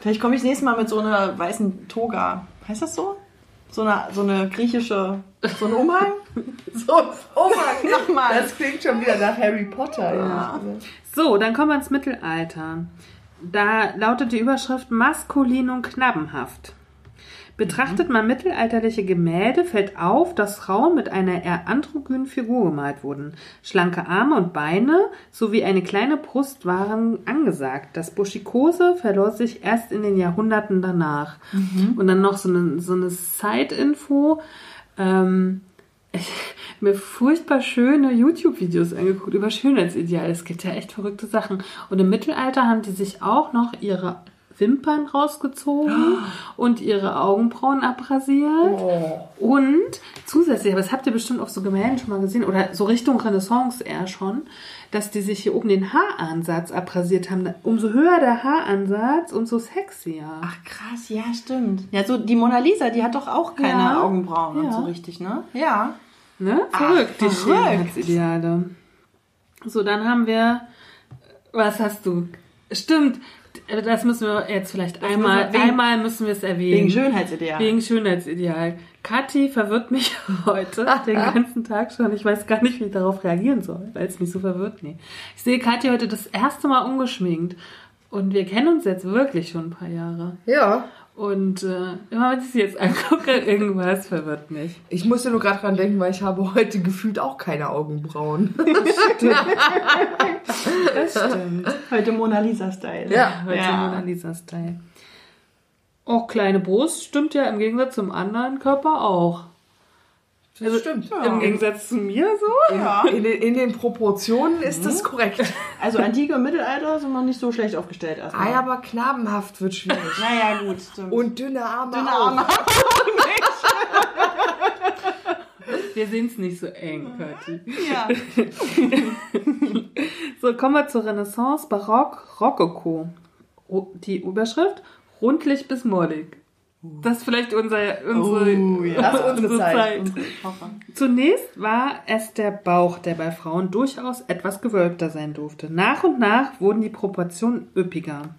Vielleicht komme ich das nächste Mal mit so einer weißen Toga. Heißt das so? So eine, so eine griechische, so ein Umhang? So, oh Mann, Nochmal. das klingt schon wieder nach Harry Potter. Ja. So, dann kommen wir ins Mittelalter. Da lautet die Überschrift maskulin und knabbenhaft. Betrachtet man mittelalterliche Gemälde, fällt auf, dass Frauen mit einer eher androgynen Figur gemalt wurden. Schlanke Arme und Beine sowie eine kleine Brust waren angesagt. Das Buschikose verlor sich erst in den Jahrhunderten danach. Und dann noch so eine, so eine Side-Info. Ähm, ich mir furchtbar schöne YouTube-Videos angeguckt über Schönheitsideale. Es gibt ja echt verrückte Sachen. Und im Mittelalter haben die sich auch noch ihre Wimpern rausgezogen und ihre Augenbrauen abrasiert. Und zusätzlich, aber das habt ihr bestimmt auf so Gemälden schon mal gesehen, oder so Richtung Renaissance eher schon, dass die sich hier oben den Haaransatz abrasiert haben. Umso höher der Haaransatz, umso sexier. Ach krass, ja, stimmt. Ja, so die Mona Lisa, die hat doch auch keine Ja. Augenbrauen und Ja. so richtig, ne? Ja. Ne? Verrückt, die verrückt. Schönheitsideale. So, dann haben wir. Was hast du? Stimmt, das müssen wir jetzt vielleicht einmal. müssen wir wegen- einmal müssen wir es erwähnen. Wegen Schönheitsideal. Wegen Schönheitsideal. Kathi verwirrt mich heute den ganzen Tag schon. Ich weiß gar nicht, wie ich darauf reagieren soll, weil es mich so verwirrt. Nee. Ich sehe Kathi heute das erste Mal ungeschminkt. Und wir kennen uns jetzt wirklich schon ein paar Jahre. ja. Und äh, immer wenn ich sie jetzt angucke, irgendwas verwirrt mich. Ich musste nur gerade dran denken, weil ich habe heute gefühlt auch keine Augenbrauen. Das stimmt. Heute Mona Lisa-Style. Ja. Heute Ja. Mona Lisa-Style. Auch kleine Brust stimmt ja im Gegensatz zum anderen Körper auch. Das stimmt. Im Gegensatz zu mir so? Ja. In den, in den Proportionen ist das korrekt. Also Antike und Mittelalter sind wir nicht so schlecht aufgestellt erstmal. Ei, aber knabenhaft wird schwierig. Naja, gut, stimmt. Und dünne Arme Dünne auch. Arme. Wir sehen es nicht so eng, Kathi. Ja. So, kommen wir zur Renaissance, Barock, Rokoko. Ro- Die Überschrift, rundlich bis mollig. Das ist vielleicht unser, unsere, Oh, ja. Unsere Zeit. Zunächst war es der Bauch, der bei Frauen durchaus etwas gewölbter sein durfte. Nach und nach wurden die Proportionen üppiger.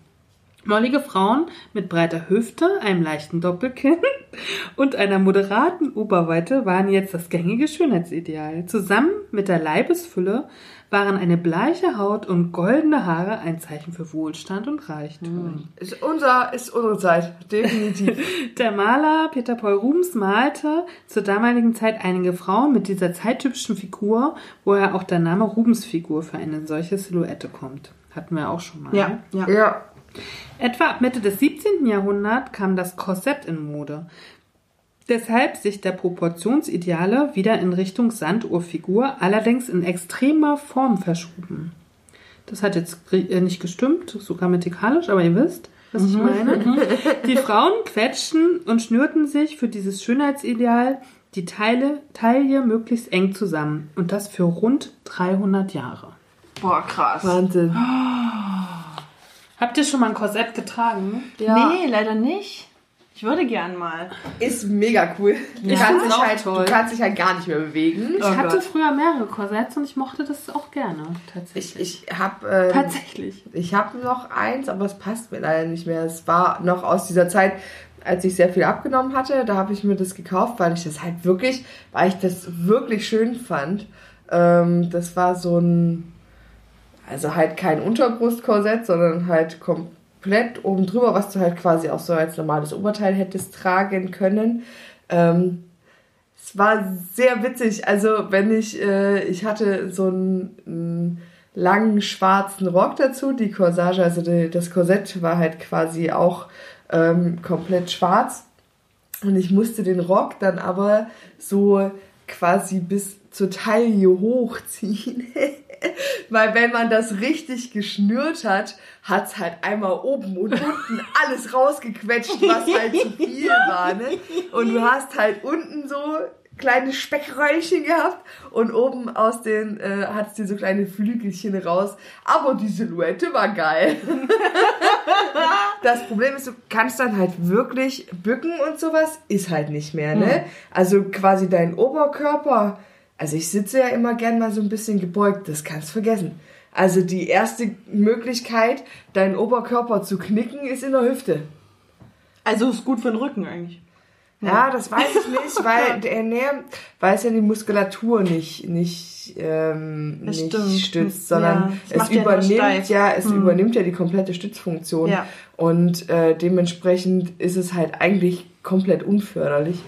Mollige Frauen mit breiter Hüfte, einem leichten Doppelkinn und einer moderaten Oberweite waren jetzt das gängige Schönheitsideal. Zusammen mit der Leibesfülle waren eine bleiche Haut und goldene Haare ein Zeichen für Wohlstand und Reichtum. Ist, unser, ist unsere Zeit, definitiv. Der Maler Peter Paul Rubens malte zur damaligen Zeit einige Frauen mit dieser zeittypischen Figur, woher auch der Name Rubensfigur für eine solche Silhouette kommt. Hatten wir auch schon mal. Ja, ja. ja. Etwa ab Mitte des 17. Jahrhunderts kam das Korsett in Mode. Deshalb sich der Proportionsideale wieder in Richtung Sanduhrfigur, allerdings in extremer Form verschoben. Das hat jetzt äh, nicht gestimmt, so grammatikalisch, aber ihr wisst, was ich meine. Die Frauen quetschten und schnürten sich für dieses Schönheitsideal die Teile, Taille möglichst eng zusammen. Und das für rund 300 Jahre. Boah, krass. Wahnsinn. Habt ihr schon mal ein Korsett getragen? Ja. Nee, leider nicht. Ich würde gern mal. Ist mega cool. Du, Ich kannst dich halt, toll. du kannst dich halt gar nicht mehr bewegen. Ich hatte früher mehrere Korsetts und ich mochte das auch gerne, Ich, tatsächlich. ich habe ähm, tatsächlich. ich hab noch eins, aber es passt mir leider nicht mehr. Es war noch aus dieser Zeit, als ich sehr viel abgenommen hatte. Da habe ich mir das gekauft, weil ich das halt wirklich, weil ich das wirklich schön fand. Ähm, das war so ein, also halt kein Unterbrustkorsett, sondern halt komplett oben drüber, was du halt quasi auch so als normales Oberteil hättest tragen können. Ähm, es war sehr witzig. Also wenn ich, äh, ich hatte so einen, einen langen schwarzen Rock dazu, die Corsage, also die, das Korsett war halt quasi auch ähm, komplett schwarz. Und ich musste den Rock dann aber so quasi bis zur Taille hochziehen. Weil wenn man das richtig geschnürt hat, hat's halt einmal oben und unten alles rausgequetscht, was halt zu viel war. Ne? Und du hast halt unten so kleine Speckröllchen gehabt und oben aus den äh, hattest du so kleine Flügelchen raus. Aber die Silhouette war geil. das Problem ist, du kannst dann halt wirklich bücken und sowas, ist halt nicht mehr, ne? Hm. Also quasi dein Oberkörper, also ich sitze ja immer gern mal so ein bisschen gebeugt, das kannst du vergessen. Also die erste Möglichkeit, deinen Oberkörper zu knicken, ist in der Hüfte. Also ist gut für den Rücken eigentlich. Ja, das weiß ich nicht, weil der Ernähr, weil es ja die Muskulatur nicht nicht ähm, Das nicht stimmt. stützt, Ja, sondern es es ja nur übernimmt steif. ja es übernimmt ja die komplette Stützfunktion Ja. und äh, dementsprechend ist es halt eigentlich komplett unförderlich.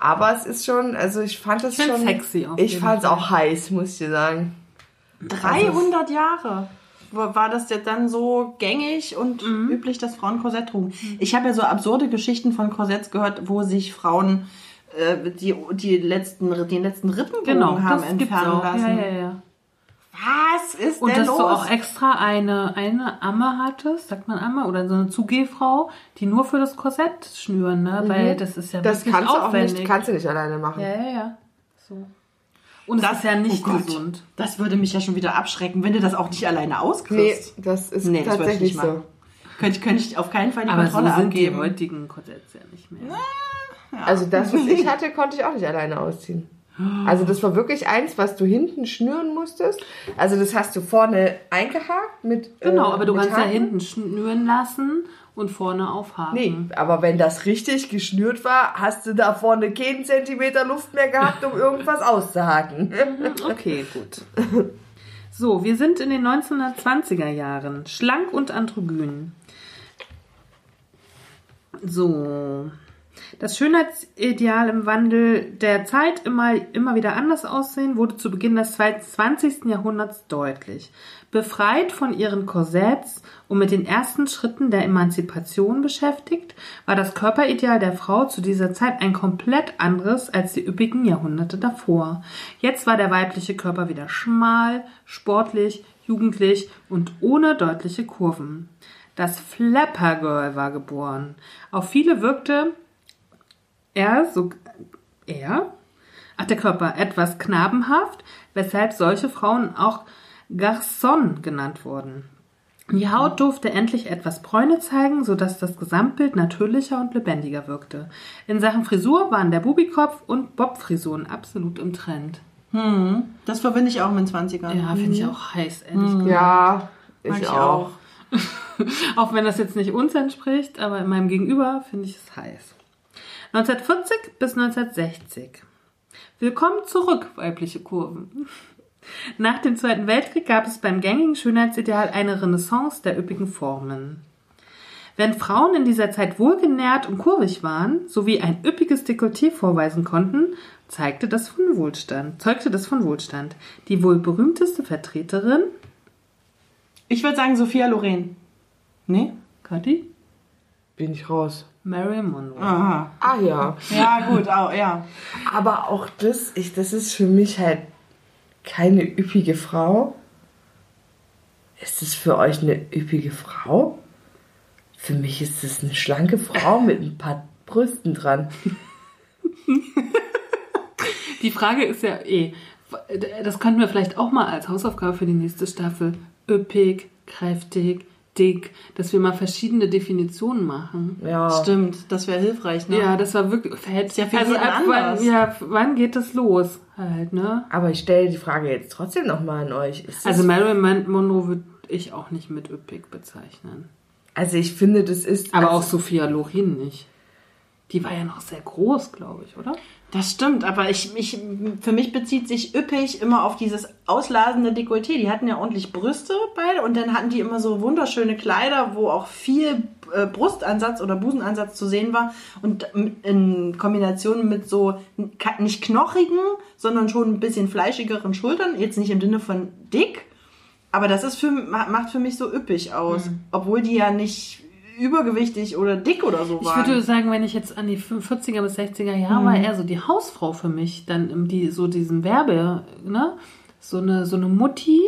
Aber es ist schon, also ich fand es schon sexy auf Ich fand es auch heiß, muss ich dir sagen. 300 Jahre war das jetzt dann so gängig und Mhm. üblich, dass Frauen Korsett trugen. Ich habe ja so absurde Geschichten von Korsetts gehört, wo sich Frauen äh, die, die letzten, den letzten Rippenbogen Genau, haben entfernen lassen. Ja, ja, ja. Was ist Und denn dass los? du auch extra eine, eine Amme hattest, sagt man Amme, oder so eine Zugehfrau, die nur für das Korsett schnüren, ne? Weil das ist ja Mhm. Das wirklich kannst du auch aufwendig. nicht, kannst du nicht alleine machen. ja, ja, ja. So. Und Das- das ist ja nicht oh Gott. gesund. Das würde mich ja schon wieder abschrecken, wenn du das auch nicht alleine Nee, auskriegst. das ist Nee, das tatsächlich nicht so. machen. Könnte, könnte ich auf keinen Fall die Aber so Kontrolle sind die abgeben. heutigen Korsetts ja nicht mehr. Also das, was ich hatte, konnte ich auch nicht alleine ausziehen. Also das war wirklich eins, was du hinten schnüren musstest. Also das hast du vorne eingehakt mit Genau, äh, aber du kannst ja Haken. hinten schnüren lassen und vorne aufhaken. Nee, aber wenn das richtig geschnürt war, hast du da vorne keinen Zentimeter Luft mehr gehabt, um irgendwas auszuhaken. Okay, gut. So, wir sind in den 1920er Jahren. Schlank und androgyn. So. Das Schönheitsideal im Wandel der Zeit immer, immer wieder anders aussehen, wurde zu Beginn des 20. Jahrhunderts deutlich. Befreit von ihren Korsetts und mit den ersten Schritten der Emanzipation beschäftigt, war das Körperideal der Frau zu dieser Zeit ein komplett anderes als die üppigen Jahrhunderte davor. Jetzt war der weibliche Körper wieder schmal, sportlich, jugendlich und ohne deutliche Kurven. Das Flapper Girl war geboren. Auf viele wirkte er, so, er, ach der Körper, etwas knabenhaft, weshalb solche Frauen auch Garçon genannt wurden. Die Haut durfte endlich etwas Bräune zeigen, sodass das Gesamtbild natürlicher und lebendiger wirkte. In Sachen Frisur waren der Bubikopf und Bobfrisuren absolut im Trend. Das verbinde ich auch mit den 20ern. Ja, finde ich auch heiß, ehrlich gesagt. Ja, ich, ich auch. Auch wenn das jetzt nicht uns entspricht, aber in meinem Gegenüber finde ich es heiß. 1940 bis 1960. Willkommen zurück, weibliche Kurven. Nach dem Zweiten Weltkrieg gab es beim gängigen Schönheitsideal eine Renaissance der üppigen Formen. Wenn Frauen in dieser Zeit wohlgenährt und kurvig waren, sowie ein üppiges Dekolleté vorweisen konnten, zeigte das von Wohlstand, zeugte das von Wohlstand. Die wohl berühmteste Vertreterin, Ich würde sagen Sophia Loren. Nee? Kathi, Bin ich raus. Marilyn Monroe. Aha. Ah ja. Ja, gut, auch, ja. Aber auch das, ich, das ist für mich halt keine üppige Frau. Ist es für euch eine üppige Frau? Für mich ist es eine schlanke Frau mit ein paar Brüsten dran. Die Frage ist ja eh, das könnten wir vielleicht auch mal als Hausaufgabe für die nächste Staffel. Üppig, kräftig, dick, dass wir mal verschiedene Definitionen machen. Ja. Stimmt, das wäre hilfreich, ne? Ja, das war wirklich ja für also ab wann, ja, wann geht das los? Halt, ne? Aber ich stelle die Frage jetzt trotzdem nochmal an euch. Ist Also Marilyn Mon- Monroe würde ich auch nicht mit üppig bezeichnen. also ich finde, das ist. Aber also, auch Sophia Loren nicht. Die war ja noch sehr groß, glaube ich, oder? Das stimmt, aber ich, ich, für mich bezieht sich üppig immer auf dieses ausladende Dekolleté. Die hatten ja ordentlich Brüste beide und dann hatten die immer so wunderschöne Kleider, wo auch viel äh, Brustansatz oder Busenansatz zu sehen war und in Kombination mit so nicht knochigen, sondern schon ein bisschen fleischigeren Schultern. Jetzt nicht im Sinne von dick, aber das ist für, ma- macht für mich so üppig aus, obwohl die ja nicht übergewichtig oder dick oder so Ich waren. würde sagen, wenn ich jetzt an die 40er bis 60er Jahre war, eher so die Hausfrau für mich, dann im- die so diesen Werbe, ne? So eine, so eine Mutti,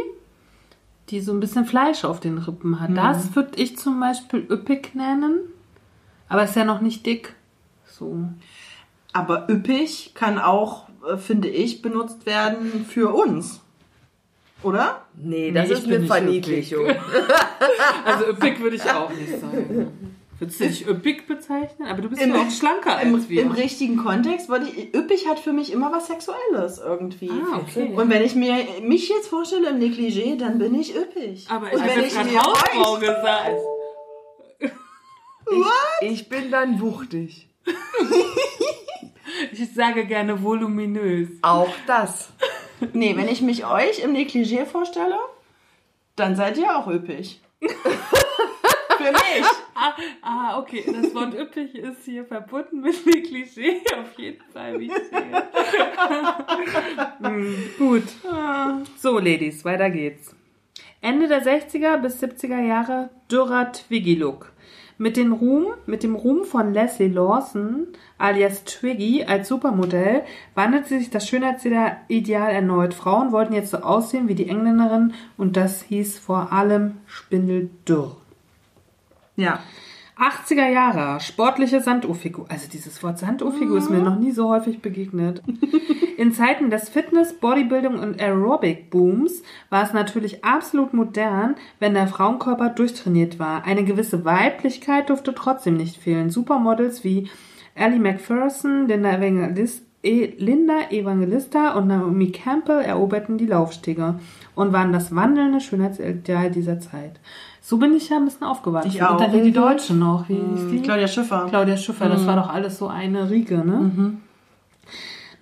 die so ein bisschen Fleisch auf den Rippen hat. Das würde ich zum Beispiel üppig nennen. Aber ist ja noch nicht dick. So. Aber üppig kann auch, äh, finde ich, benutzt werden für uns. Oder? Nee, das Nee, ich ist eine nicht Verniedlichung. Also üppig würde ich auch nicht sagen. Würdest du dich üppig bezeichnen? Aber du bist Im- ja auch schlanker als Im, wir. Im richtigen Kontext würde ich, üppig hat für mich immer was Sexuelles irgendwie. Ah, okay. Und wenn ich mir mich jetzt vorstelle im Negligé, dann bin ich üppig. Aber Und ich wenn habe ich gerade mir Hausfrau gesagt. Ich bin dann wuchtig. Ich sage gerne voluminös. Auch das. Nee, wenn ich mich euch im Negligé vorstelle, dann seid ihr auch üppig. für mich. Ah, ah, okay. Das Wort üppig ist hier verbunden mit Klischee. Auf jeden Fall, wie ich sehe. Hm, Gut. So, Ladies, weiter geht's. Ende der 60er bis 70er Jahre dürrer Twiggy-Look. Mit, den Ruhm, mit dem Ruhm von Leslie Lawson alias Twiggy als Supermodell wandelte sich das Schönheitsideal erneut. Frauen wollten jetzt so aussehen wie die Engländerin und das hieß vor allem Spindeldürr. Ja. 80er Jahre, sportliche Sanduhrfigur. Also dieses Wort Sanduhrfigur ist mir noch nie so häufig begegnet. In Zeiten des Fitness, Bodybuilding und Aerobic-Booms war es natürlich absolut modern, wenn der Frauenkörper durchtrainiert war. Eine gewisse Weiblichkeit durfte trotzdem nicht fehlen. Supermodels wie Ellie McPherson, Linda, Evangelist, E- Linda Evangelista und Naomi Campbell eroberten die Laufstege und waren das wandelnde Schönheitsideal dieser Zeit. So bin ich ja ein bisschen aufgewachsen. Ich auch. Und dann hier die Deutsche noch. Wie hieß die? Claudia Schiffer. Claudia Schiffer, das war doch alles so eine Riege, ne?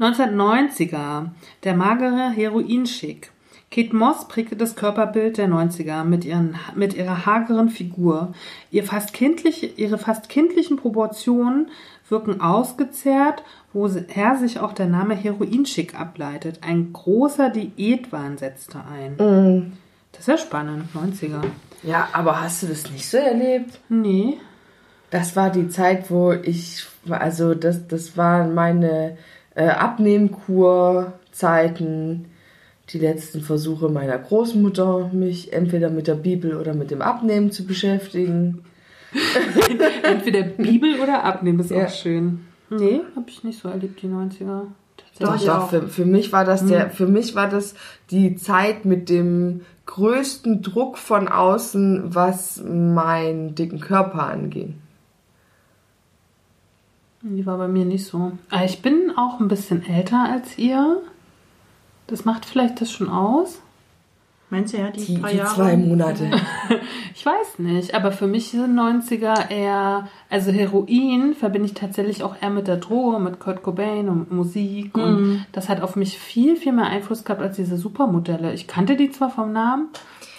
1990er, der magere Heroinschick. Kate Moss prägte das Körperbild der 90er mit, ihren, mit ihrer hageren Figur. Ihr fast kindliche, ihre fast kindlichen Proportionen wirken ausgezehrt, woher sich auch der Name Heroinschick ableitet. Ein großer Diätwahn setzte ein. Das ist ja spannend, 90er. Ja, aber hast du das nicht so erlebt? Nee. Das war die Zeit, wo ich, also das, das waren meine äh, Abnehmkur-Zeiten, die letzten Versuche meiner Großmutter, mich entweder mit der Bibel oder mit dem Abnehmen zu beschäftigen. Entweder Bibel oder Abnehmen ist Ja. auch schön. Nee, habe ich nicht so erlebt, die 90er. Doch, doch, für, für mich war das der, für mich war das die Zeit mit dem größten Druck von außen, was meinen dicken Körper anging. Die war bei mir nicht so. Aber ich bin auch ein bisschen älter als ihr. Das macht vielleicht das schon aus. Meinst du ja, die, Die, die zwei Monate. Ich weiß nicht, aber für mich sind 90er eher, also Heroin verbinde ich tatsächlich auch eher mit der Droge, mit Kurt Cobain und Musik und das hat auf mich viel, viel mehr Einfluss gehabt als diese Supermodelle. Ich kannte die zwar vom Namen,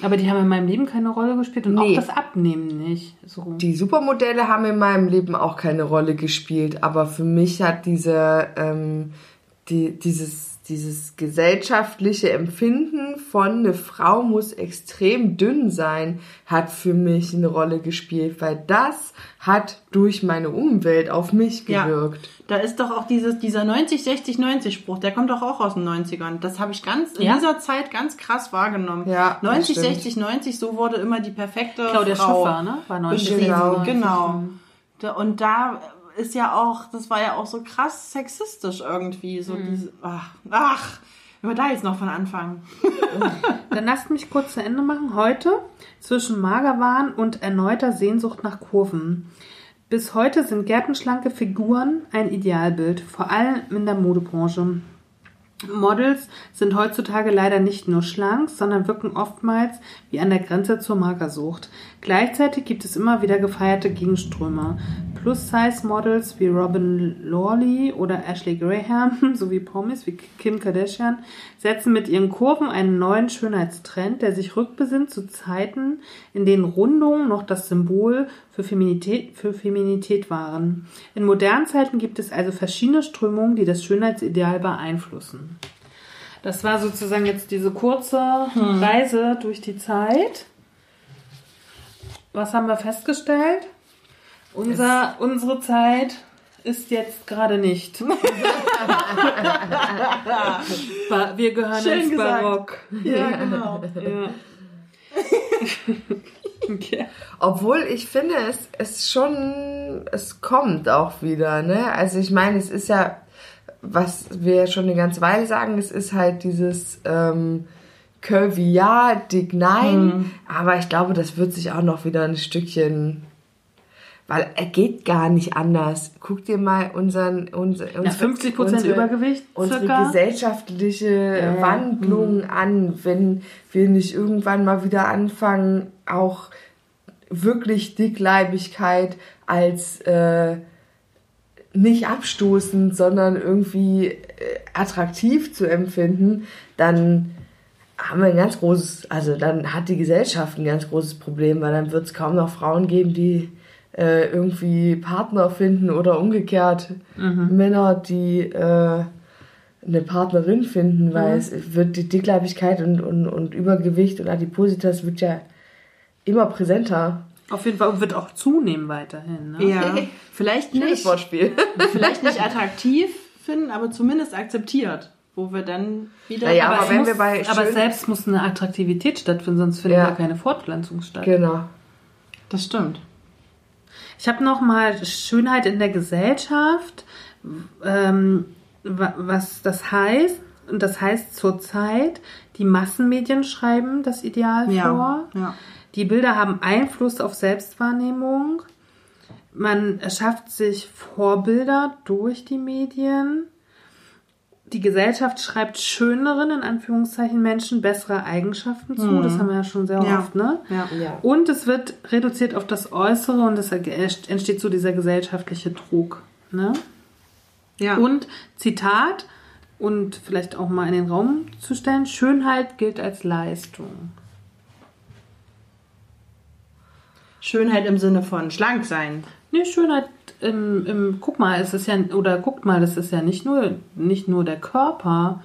aber die haben in meinem Leben keine Rolle gespielt und Nee. auch das Abnehmen nicht. So. Die Supermodelle haben in meinem Leben auch keine Rolle gespielt, aber für mich hat diese, ähm, die, dieses, dieses gesellschaftliche Empfinden von eine Frau muss extrem dünn sein, hat für mich eine Rolle gespielt, weil das hat durch meine Umwelt auf mich Ja. gewirkt. Da ist doch auch dieses, dieser 90, 60, 90 Spruch, der kommt doch auch aus den 90ern. Das habe ich ganz in Ja? dieser Zeit ganz krass wahrgenommen. Ja, das 90, stimmt. 60, 90, so wurde immer die perfekte Claudia Frau Schiffer, ne? War 90. beschrieben. Genau. Genau. Und da ist ja auch, das war ja auch so krass sexistisch irgendwie. So diese, ach, ach, wenn wir da jetzt noch von anfangen. Dann lasst mich kurz zu Ende machen. Heute zwischen Magerwahn und erneuter Sehnsucht nach Kurven. Bis heute sind gärtenschlanke Figuren ein Idealbild, vor allem in der Modebranche. Models sind heutzutage leider nicht nur schlank, sondern wirken oftmals wie an der Grenze zur Magersucht. Gleichzeitig gibt es immer wieder gefeierte Gegenströme. Plus-Size-Models wie Robin Lawley oder Ashley Graham sowie Promis wie Kim Kardashian setzen mit ihren Kurven einen neuen Schönheitstrend, der sich rückbesinnt zu Zeiten, in denen Rundungen noch das Symbol für Feminität, für Feminität waren. In modernen Zeiten gibt es also verschiedene Strömungen, die das Schönheitsideal beeinflussen. Das war sozusagen jetzt diese kurze Reise durch die Zeit. Was haben wir festgestellt? Unser, unsere Zeit ist jetzt gerade nicht. Wir gehören Schön ins gesagt. Barock. Ja, genau. Ja. okay. Obwohl ich finde, es, es schon, es kommt auch wieder, ne? Also ich meine, es ist ja, was wir schon eine ganze Weile sagen, es ist halt dieses, ähm, curvy ja, dick nein. Aber ich glaube, das wird sich auch noch wieder ein Stückchen weil er geht gar nicht anders. Guck dir mal unseren, unser, Ja, 50 Prozent unsere- Übergewicht unsere circa. gesellschaftliche Wandlung an, wenn wir nicht irgendwann mal wieder anfangen, auch wirklich Dickleibigkeit als äh, nicht abstoßend, sondern irgendwie äh, attraktiv zu empfinden, dann haben wir ein ganz großes, also dann hat die Gesellschaft ein ganz großes Problem, weil dann wird es kaum noch Frauen geben, die äh, irgendwie Partner finden oder umgekehrt Männer, die äh, eine Partnerin finden, weil es wird die Dickleibigkeit und, und, und Übergewicht und Adipositas wird ja immer präsenter. Auf jeden Fall wird auch zunehmen weiterhin. Ne? Ja, vielleicht nicht, Wortspiel. vielleicht nicht attraktiv finden, aber zumindest akzeptiert, wo wir dann wieder. Naja, aber es wenn muss, wir bei aber selbst muss eine Attraktivität stattfinden, sonst findet Ja. ja keine Fortpflanzung statt. genau. das stimmt. Ich habe noch mal Schönheit in der Gesellschaft, ähm, wa- was das heißt. Und das heißt zurzeit, die Massenmedien schreiben das Ideal vor. Ja, ja. Die Bilder haben Einfluss auf Selbstwahrnehmung. Man erschafft sich Vorbilder durch die Medien. Die Gesellschaft schreibt schöneren, in Anführungszeichen, Menschen bessere Eigenschaften zu. Das haben wir ja schon sehr Ja. oft, ne? Ja. Ja. Und es wird reduziert auf das Äußere und es entsteht so dieser gesellschaftliche Druck. Ne? ja. Und Zitat und vielleicht auch mal in den Raum zu stellen, Schönheit gilt als Leistung. Schönheit im Sinne von schlank sein. Nee, Schönheit im, im guck mal, es ist ja, oder guckt mal, das ist ja nicht nur, nicht nur der Körper,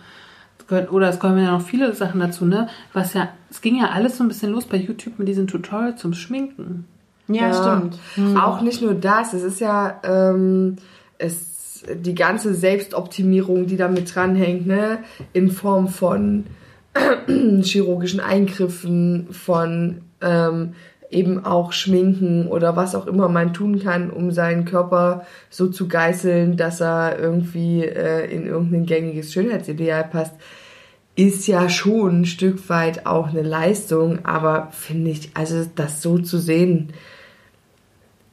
gehört- oder es kommen ja noch viele Sachen dazu, ne? Was ja, es ging ja alles so ein bisschen los bei YouTube mit diesen Tutorials zum Schminken. Ja, stimmt. Auch nicht nur das, es ist ja ähm, es, die ganze Selbstoptimierung, die da mit dranhängt, ne? in Form von chirurgischen Eingriffen, von ähm, eben auch Schminken oder was auch immer man tun kann, um seinen Körper so zu geißeln, dass er irgendwie äh, in irgendein gängiges Schönheitsideal passt, ist ja schon ein Stück weit auch eine Leistung, aber finde ich, also das so zu sehen,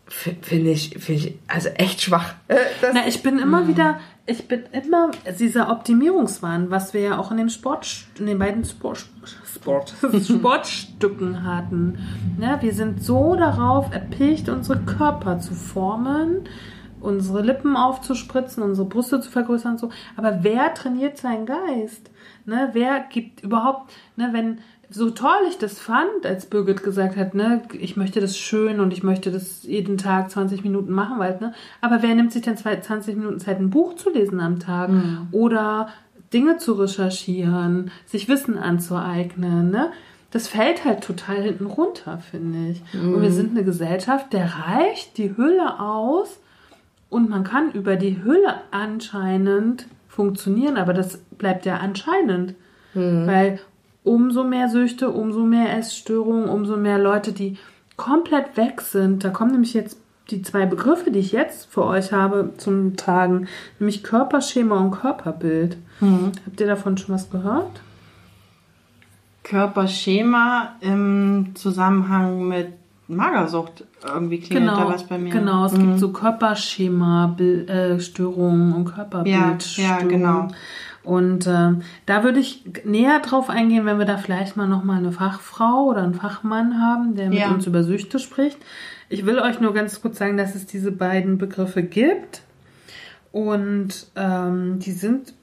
finde ich, finde ich, also echt schwach. Das, Na, ich bin immer wieder, ich bin immer dieser Optimierungswahn, was wir ja auch in den Sport, in den beiden Sport, Sport, Sportstücken hatten. Ne, wir sind so darauf erpicht, unsere Körper zu formen, unsere Lippen aufzuspritzen, unsere Brüste zu vergrößern und so. Aber wer trainiert seinen Geist? Ne, wer gibt überhaupt, ne, wenn, so toll ich das fand, als Birgit gesagt hat, ne, ich möchte das schön und ich möchte das jeden Tag 20 Minuten machen, weil, ne, aber wer nimmt sich denn zwei- 20 Minuten Zeit, ein Buch zu lesen am Tag oder Dinge zu recherchieren, sich Wissen anzueignen, ne? Das fällt halt total hinten runter, finde ich. Und wir sind eine Gesellschaft, der reicht die Hülle aus und man kann über die Hülle anscheinend funktionieren, aber das bleibt ja anscheinend. Weil umso mehr Süchte, umso mehr Essstörungen, umso mehr Leute, die komplett weg sind. Da kommen nämlich jetzt die zwei Begriffe, die ich jetzt für euch habe, zum Tragen, nämlich Körperschema und Körperbild. Habt ihr davon schon was gehört? Körperschema im Zusammenhang mit Magersucht irgendwie klingelt da was bei mir. Genau, es gibt so Körperschema-Störungen und Körperbildstörungen. Ja, ja, genau. Und ähm, da würde ich näher drauf eingehen, wenn wir da vielleicht mal nochmal eine Fachfrau oder einen Fachmann haben, der mit Ja. uns über Süchte spricht. Ich will euch nur ganz kurz sagen, dass es diese beiden Begriffe gibt. Und ähm, die sind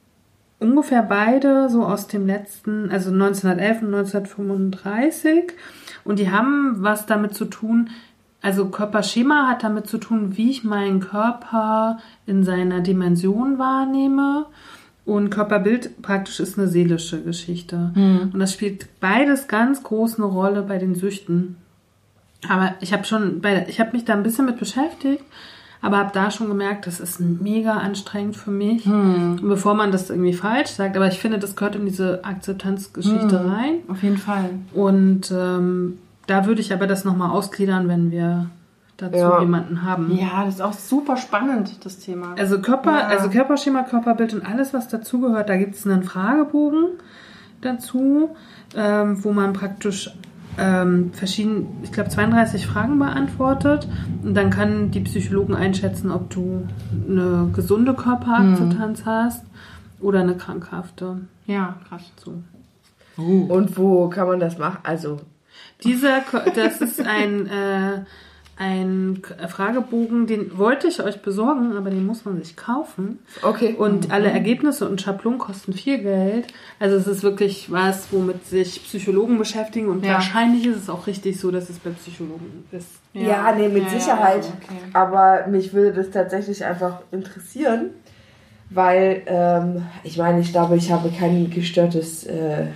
ungefähr beide so aus dem letzten, also 1911 und 1935. Und die haben was damit zu tun, also Körperschema hat damit zu tun, wie ich meinen Körper in seiner Dimension wahrnehme. Und Körperbild praktisch ist eine seelische Geschichte. Und das spielt beides ganz groß eine Rolle bei den Süchten. Aber ich habe schon, bei, ich habe mich da ein bisschen mit beschäftigt, aber habe da schon gemerkt, das ist mega anstrengend für mich. Und bevor man das irgendwie falsch sagt, aber ich finde, das gehört in diese Akzeptanzgeschichte rein. Auf jeden Fall. Und ähm, da würde ich aber das nochmal ausgliedern, wenn wir dazu Ja. jemanden haben. Ja, das ist auch super spannend, das Thema. Also Körper, Ja. also Körperschema, Körperbild und alles, was dazugehört, da gibt es einen Fragebogen, dazu, ähm, wo man praktisch ähm, verschiedene, ich glaube 32 Fragen beantwortet und dann kann die Psychologen einschätzen, ob du eine gesunde Körperakzeptanz hast oder eine krankhafte. Ja, krass. So. Und wo kann man das machen? Also, Dieser, das ist ein, äh, ein K- Fragebogen, den wollte ich euch besorgen, aber den muss man sich kaufen. okay. Und alle Ergebnisse und Schablonen kosten viel Geld. Also es ist wirklich was, womit sich Psychologen beschäftigen und Ja. wahrscheinlich ist es auch richtig so, dass es bei Psychologen ist. Ja, nee, mit Ja, ja, Sicherheit. okay. Aber mich würde das tatsächlich einfach interessieren, weil ähm, ich meine, ich glaube, ich habe kein gestörtes äh,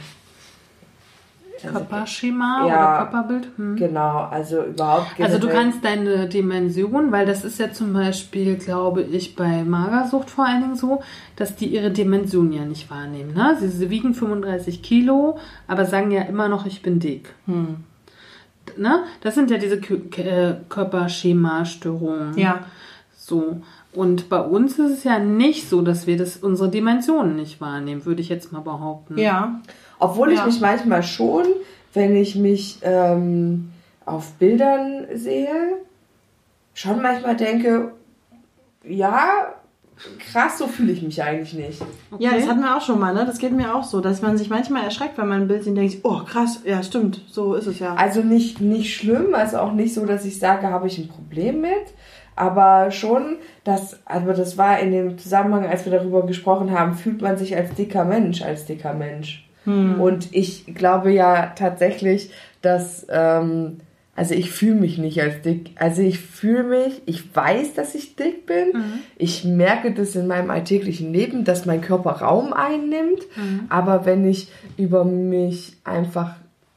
Körperschema Ja. oder Körperbild. Hm. Genau, also überhaupt Also du generell- kannst deine Dimension, weil das ist ja zum Beispiel, glaube ich, bei Magersucht vor allen Dingen so, dass die ihre Dimension ja nicht wahrnehmen. Ne? Sie, sie wiegen 35 Kilo, aber sagen ja immer noch, ich bin dick. Ne? Das sind ja diese äh, Körperschema-Störungen. Ja. So. Und bei uns ist es ja nicht so, dass wir das, unsere Dimensionen nicht wahrnehmen, würde ich jetzt mal behaupten. Ja. Obwohl ich Ja. mich manchmal schon, wenn ich mich ähm, auf Bildern sehe, schon manchmal denke, ja, krass, so fühle ich mich eigentlich nicht. Ja, das hatten wir auch schon mal, ne? Das geht mir auch so, dass man sich manchmal erschreckt, wenn man ein Bild sieht und denkt, oh krass, ja stimmt, so ist es ja. Also nicht, nicht schlimm, also auch nicht so, dass ich sage, habe ich ein Problem mit, aber schon, dass, also das war in dem Zusammenhang, als wir darüber gesprochen haben, fühlt man sich als dicker Mensch, als dicker Mensch. Und ich glaube ja tatsächlich, dass, ähm, also ich fühle mich nicht als dick. Also ich fühle mich, ich weiß, dass ich dick bin. Ich merke das in meinem alltäglichen Leben, dass mein Körper Raum einnimmt. Aber wenn ich über mich einfach,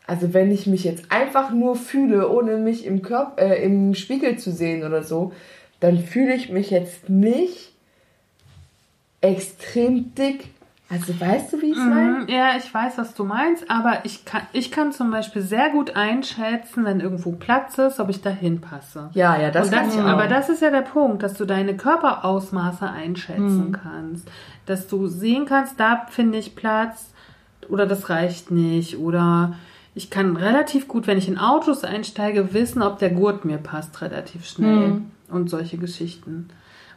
also wenn ich mich jetzt einfach nur fühle, ohne mich im Körper, äh, im Spiegel zu sehen oder so, dann fühle ich mich jetzt nicht extrem dick. Also weißt du, wie ich es meine? Mhm, Ja, ich weiß, was du meinst, aber ich kann, ich kann zum Beispiel sehr gut einschätzen, wenn irgendwo Platz ist, ob ich da hinpasse. Ja, ja, das Und kann das, ich auch. aber das ist ja der Punkt, dass du deine Körperausmaße einschätzen kannst. Dass du sehen kannst, da finde ich Platz oder das reicht nicht. Oder ich kann relativ gut, wenn ich in Autos einsteige, wissen, ob der Gurt mir passt, relativ schnell. Und solche Geschichten.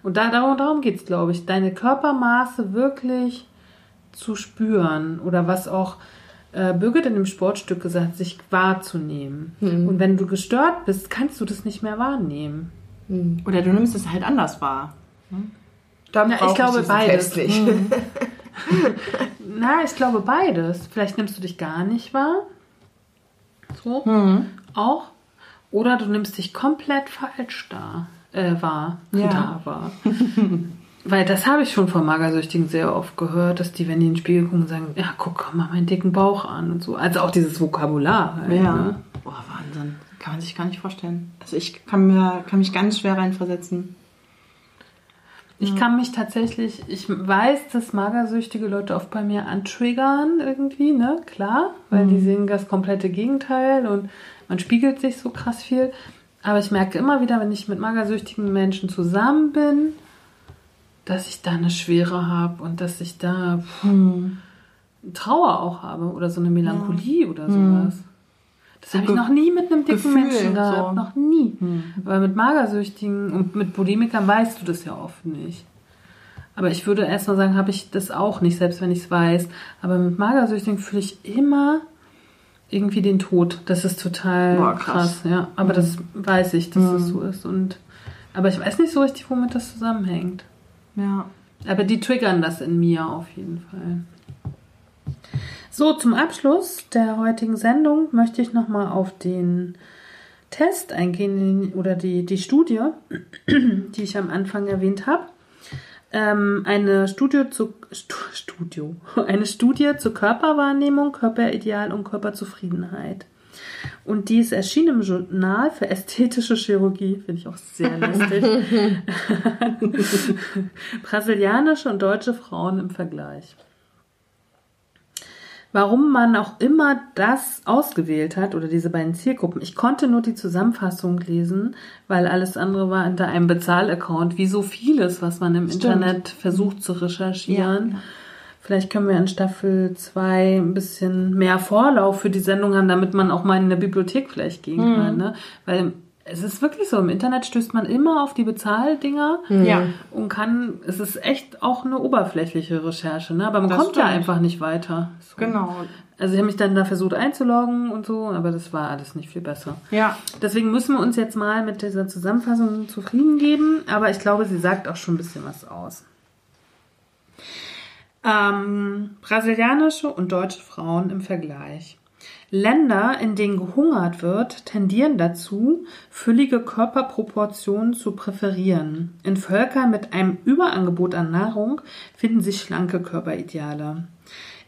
Und da, darum, darum geht es, glaube ich, deine Körpermaße wirklich zu spüren. Oder was auch äh, Birgit in dem Sportstück gesagt hat, sich wahrzunehmen. Und wenn du gestört bist, kannst du das nicht mehr wahrnehmen. Oder du nimmst es halt anders wahr. Dann Na, ich glaube, beides. Nicht. Na, ich glaube beides. Vielleicht nimmst du dich gar nicht wahr. So. Auch. Oder du nimmst dich komplett falsch da, äh, wahr. Ja. Da wahr. Weil das habe ich schon von Magersüchtigen sehr oft gehört, dass die, wenn die in den Spiegel gucken, sagen, ja, guck mal meinen dicken Bauch an und so. Also auch dieses Vokabular. Halt, Ja. Ne? Boah, Wahnsinn. Kann man sich gar nicht vorstellen. Also ich kann mir, kann mich ganz schwer reinversetzen. Ich kann mich tatsächlich, ich weiß, dass magersüchtige Leute oft bei mir antriggern irgendwie, ne? Klar, weil die sehen das komplette Gegenteil und man spiegelt sich so krass viel. Aber ich merke immer wieder, wenn ich mit magersüchtigen Menschen zusammen bin, dass ich da eine Schwere habe und dass ich da pff, Trauer auch habe oder so eine Melancholie oder sowas. Das habe ich noch nie mit einem dicken Gefühl, Menschen gehabt. so. Noch nie. Weil mit Magersüchtigen und mit Bulimikern weißt du das ja oft nicht. Aber ich würde erst mal sagen, habe ich das auch nicht, selbst wenn ich es weiß. Aber mit Magersüchtigen fühle ich immer irgendwie den Tod. Das ist total Boah, krass. krass. Mhm. ja. Aber das weiß ich, dass das so ist. Und aber ich weiß nicht so richtig, womit das zusammenhängt. Ja. Aber die triggern das in mir auf jeden Fall. So, zum Abschluss der heutigen Sendung möchte ich nochmal auf den Test eingehen oder die, die Studie, die ich am Anfang erwähnt habe. Ähm, eine Studie zu Stu, Studio, eine Studie zur Körperwahrnehmung, Körperideal und Körperzufriedenheit. Und die ist erschienen im Journal für ästhetische Chirurgie, finde ich auch sehr lustig. Brasilianische und deutsche Frauen im Vergleich. Warum man auch immer das ausgewählt hat oder diese beiden Zielgruppen. Ich konnte nur die Zusammenfassung lesen, weil alles andere war unter einem Bezahlaccount, wie so vieles, was man im Stimmt. Internet versucht zu recherchieren. Vielleicht können wir in Staffel 2 ein bisschen mehr Vorlauf für die Sendung haben, damit man auch mal in eine Bibliothek vielleicht gehen kann. Ne? Weil es ist wirklich so, im Internet stößt man immer auf die Bezahldinger Ja. und kann, es ist echt auch eine oberflächliche Recherche, ne? aber man Das kommt ja stimmt. einfach nicht weiter. So. Genau. Also ich habe mich dann da versucht einzuloggen und so, aber das war alles nicht viel besser. Ja. Deswegen müssen wir uns jetzt mal mit dieser Zusammenfassung zufrieden geben, aber ich glaube, sie sagt auch schon ein bisschen was aus. Ähm, brasilianische und deutsche Frauen im Vergleich. Länder, in denen gehungert wird, tendieren dazu, füllige Körperproportionen zu präferieren. In Völkern mit einem Überangebot an Nahrung finden sich schlanke Körperideale.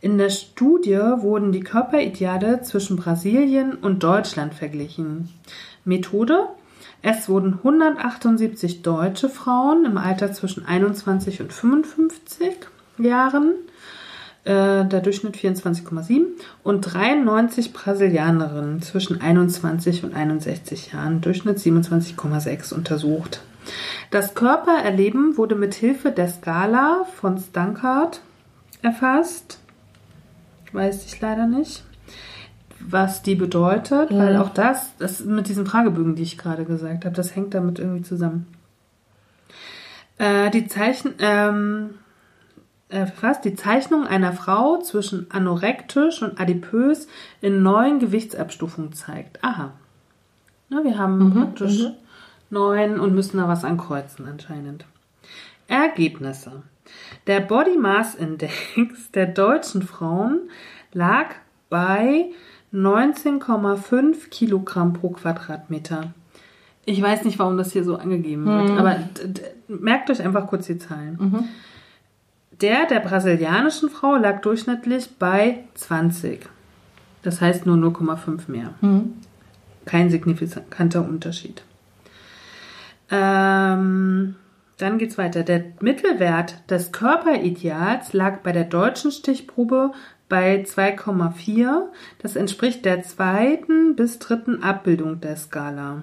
In der Studie wurden die Körperideale zwischen Brasilien und Deutschland verglichen. Methode? Es wurden 178 deutsche Frauen im Alter zwischen 21 und 55 Jahren, äh, der Durchschnitt 24,7, und 93 Brasilianerinnen zwischen 21 und 61 Jahren, Durchschnitt 27,6 untersucht. Das Körpererleben wurde mit Hilfe der Skala von Stankard erfasst. Weiß ich leider nicht, was die bedeutet, weil auch das, das mit diesen Fragebögen, die ich gerade gesagt habe, das hängt damit irgendwie zusammen. Äh, die Zeichen, ähm, erfasst die Zeichnung einer Frau zwischen anorektisch und adipös in neun Gewichtsabstufungen zeigt. Aha. Na, wir haben praktisch neun und müssen da was ankreuzen anscheinend. Ergebnisse. Der Body Mass Index der deutschen Frauen lag bei 19,5 Kilogramm pro Quadratmeter. Ich weiß nicht, warum das hier so angegeben wird, aber d- d- merkt euch einfach kurz die Zahlen. Der der brasilianischen Frau lag durchschnittlich bei 20. Das heißt nur 0,5 mehr. Kein signifikanter Unterschied. Ähm, dann geht's weiter. Der Mittelwert des Körperideals lag bei der deutschen Stichprobe bei 2,4. Das entspricht der zweiten bis dritten Abbildung der Skala.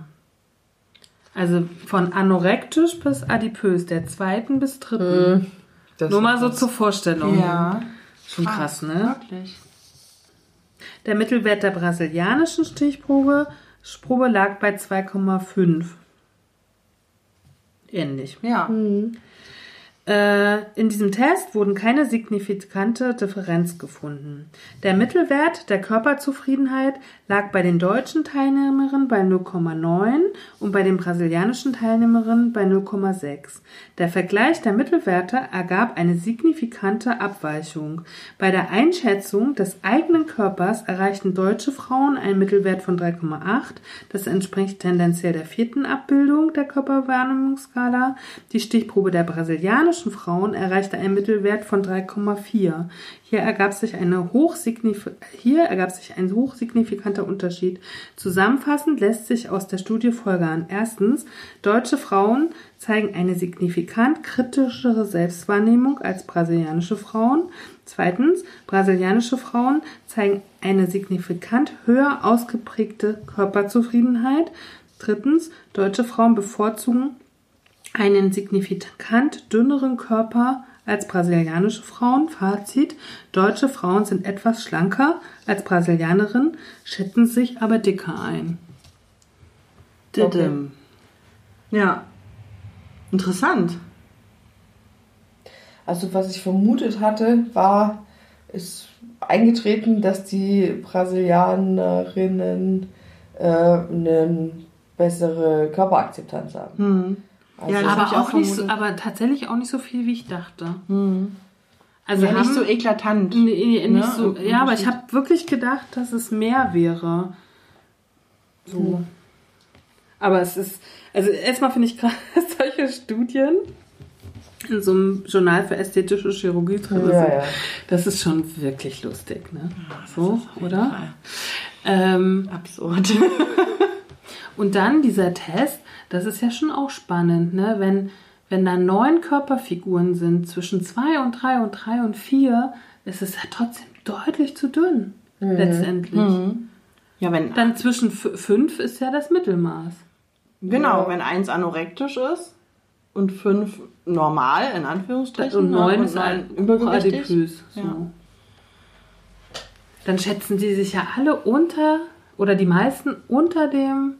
Also von anorektisch bis adipös, der zweiten bis dritten. Das Nur mal so zur Vorstellung. Ja. Schon krass, ne? Wirklich. Der Mittelwert der brasilianischen Stichprobe Probe lag bei 2,5. Ähnlich. Ja. Äh, in diesem Test wurden keine signifikante Differenz gefunden. Der Mittelwert der Körperzufriedenheit lag bei den deutschen Teilnehmerinnen bei 0,9 und bei den brasilianischen Teilnehmerinnen bei 0,6. Der Vergleich der Mittelwerte ergab eine signifikante Abweichung. Bei der Einschätzung des eigenen Körpers erreichten deutsche Frauen einen Mittelwert von 3,8. Das entspricht tendenziell der vierten Abbildung der Körperwahrnehmungsskala. Die Stichprobe der brasilianischen Frauen erreichte einen Mittelwert von 3,4. Hier ergab sich eine hier ergab sich ein hochsignifikanter Unterschied. Zusammenfassend lässt sich aus der Studie folgern. Erstens, deutsche Frauen zeigen eine signifikant kritischere Selbstwahrnehmung als brasilianische Frauen. Zweitens, brasilianische Frauen zeigen eine signifikant höher ausgeprägte Körperzufriedenheit. Drittens, deutsche Frauen bevorzugen einen signifikant dünneren Körper als brasilianische Frauen. Fazit: Deutsche Frauen sind etwas schlanker als Brasilianerinnen, schätzen sich aber dicker ein. Didim. Ja. Interessant. Also was ich vermutet hatte, war, ist eingetreten, dass die Brasilianerinnen äh, eine bessere Körperakzeptanz haben. Hm. Also, Ja, aber auch auch nicht, so, aber tatsächlich auch nicht so viel, wie ich dachte. Also Ja, nicht haben- so eklatant. Nee, nicht ne? so, Im ja, aber ich habe wirklich gedacht, dass es mehr wäre. So. Aber es ist, also erstmal finde ich gerade solche Studien in so einem Journal für ästhetische Chirurgie drin Ja, sind. ja. Das ist schon wirklich lustig, ne? So, oder? Ähm, Absurd. und dann dieser Test, das ist ja schon auch spannend, ne? Wenn, wenn da neun Körperfiguren sind, zwischen zwei und drei und drei und vier, ist es ja trotzdem deutlich zu dünn. Letztendlich. ja, wenn, Dann zwischen fünf ist ja das Mittelmaß. genau, wenn eins anorektisch ist und fünf normal, in Anführungsstrichen. Und ne? neun ist ein übergewichtig. So. Ja. Dann schätzen sie sich ja alle unter, oder die meisten unter dem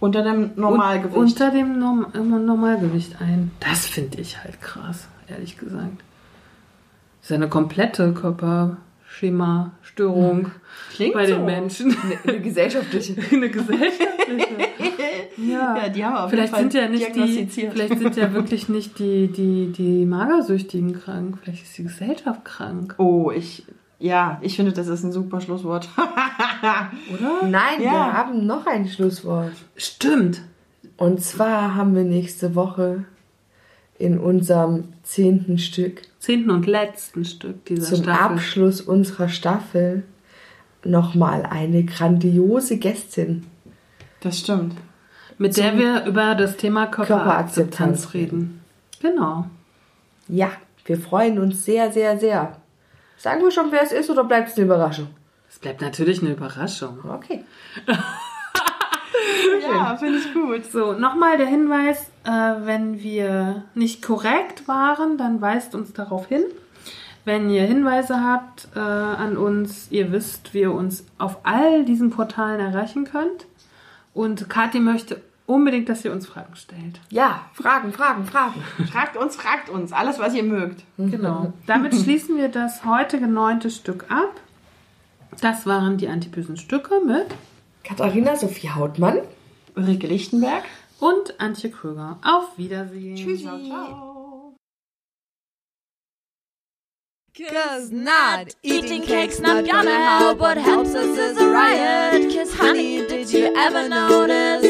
Unter dem Normalgewicht. Unter dem Norm Normalgewicht ein. Das finde ich halt krass, ehrlich gesagt. Das ist eine komplette Körperschema-Störung Klingt bei so. den Menschen. Eine gesellschaftliche. eine gesellschaftliche. Ja. Ja, die haben auf vielleicht jeden Fall sind ja nicht die, diagnostiziert. vielleicht sind ja wirklich nicht die, die, die Magersüchtigen krank. Vielleicht ist die Gesellschaft krank, Oh, ich. Ja, ich finde, das ist ein super Schlusswort. oder? Nein, Ja. wir haben noch ein Schlusswort. Stimmt. Und zwar haben wir nächste Woche in unserem zehnten Stück Zehnten und letzten Stück dieser zum Staffel. Abschluss unserer Staffel nochmal eine grandiose Gästin. Das stimmt. Mit der wir über das Thema Körperakzeptanz Körperakzeptanz reden. Genau. Ja, wir freuen uns sehr, sehr, sehr. Sagen wir schon, wer es ist oder bleibt es eine Überraschung? Es bleibt natürlich eine Überraschung. Okay. Ja, finde ich gut. So, nochmal der Hinweis, äh, wenn wir nicht korrekt waren, dann weist uns darauf hin. Wenn ihr Hinweise habt äh, an uns, ihr wisst, wie ihr uns auf all diesen Portalen erreichen könnt. Und Kathi möchte unbedingt, dass ihr uns Fragen stellt. Ja, Fragen, Fragen, Fragen. Fragt uns, fragt uns. Alles, was ihr mögt. Genau. Damit schließen wir das heutige neunte Stück ab. Das waren die antibösen Stücke mit Katharina Sophie Hautmann. Ulrike Lichtenberg. und Antje Kröger. Auf Wiedersehen. Tschüssi. Ciao, ciao. Cause not eating cake's not gonna help. What helps us is a riot. Cause honey, did you ever notice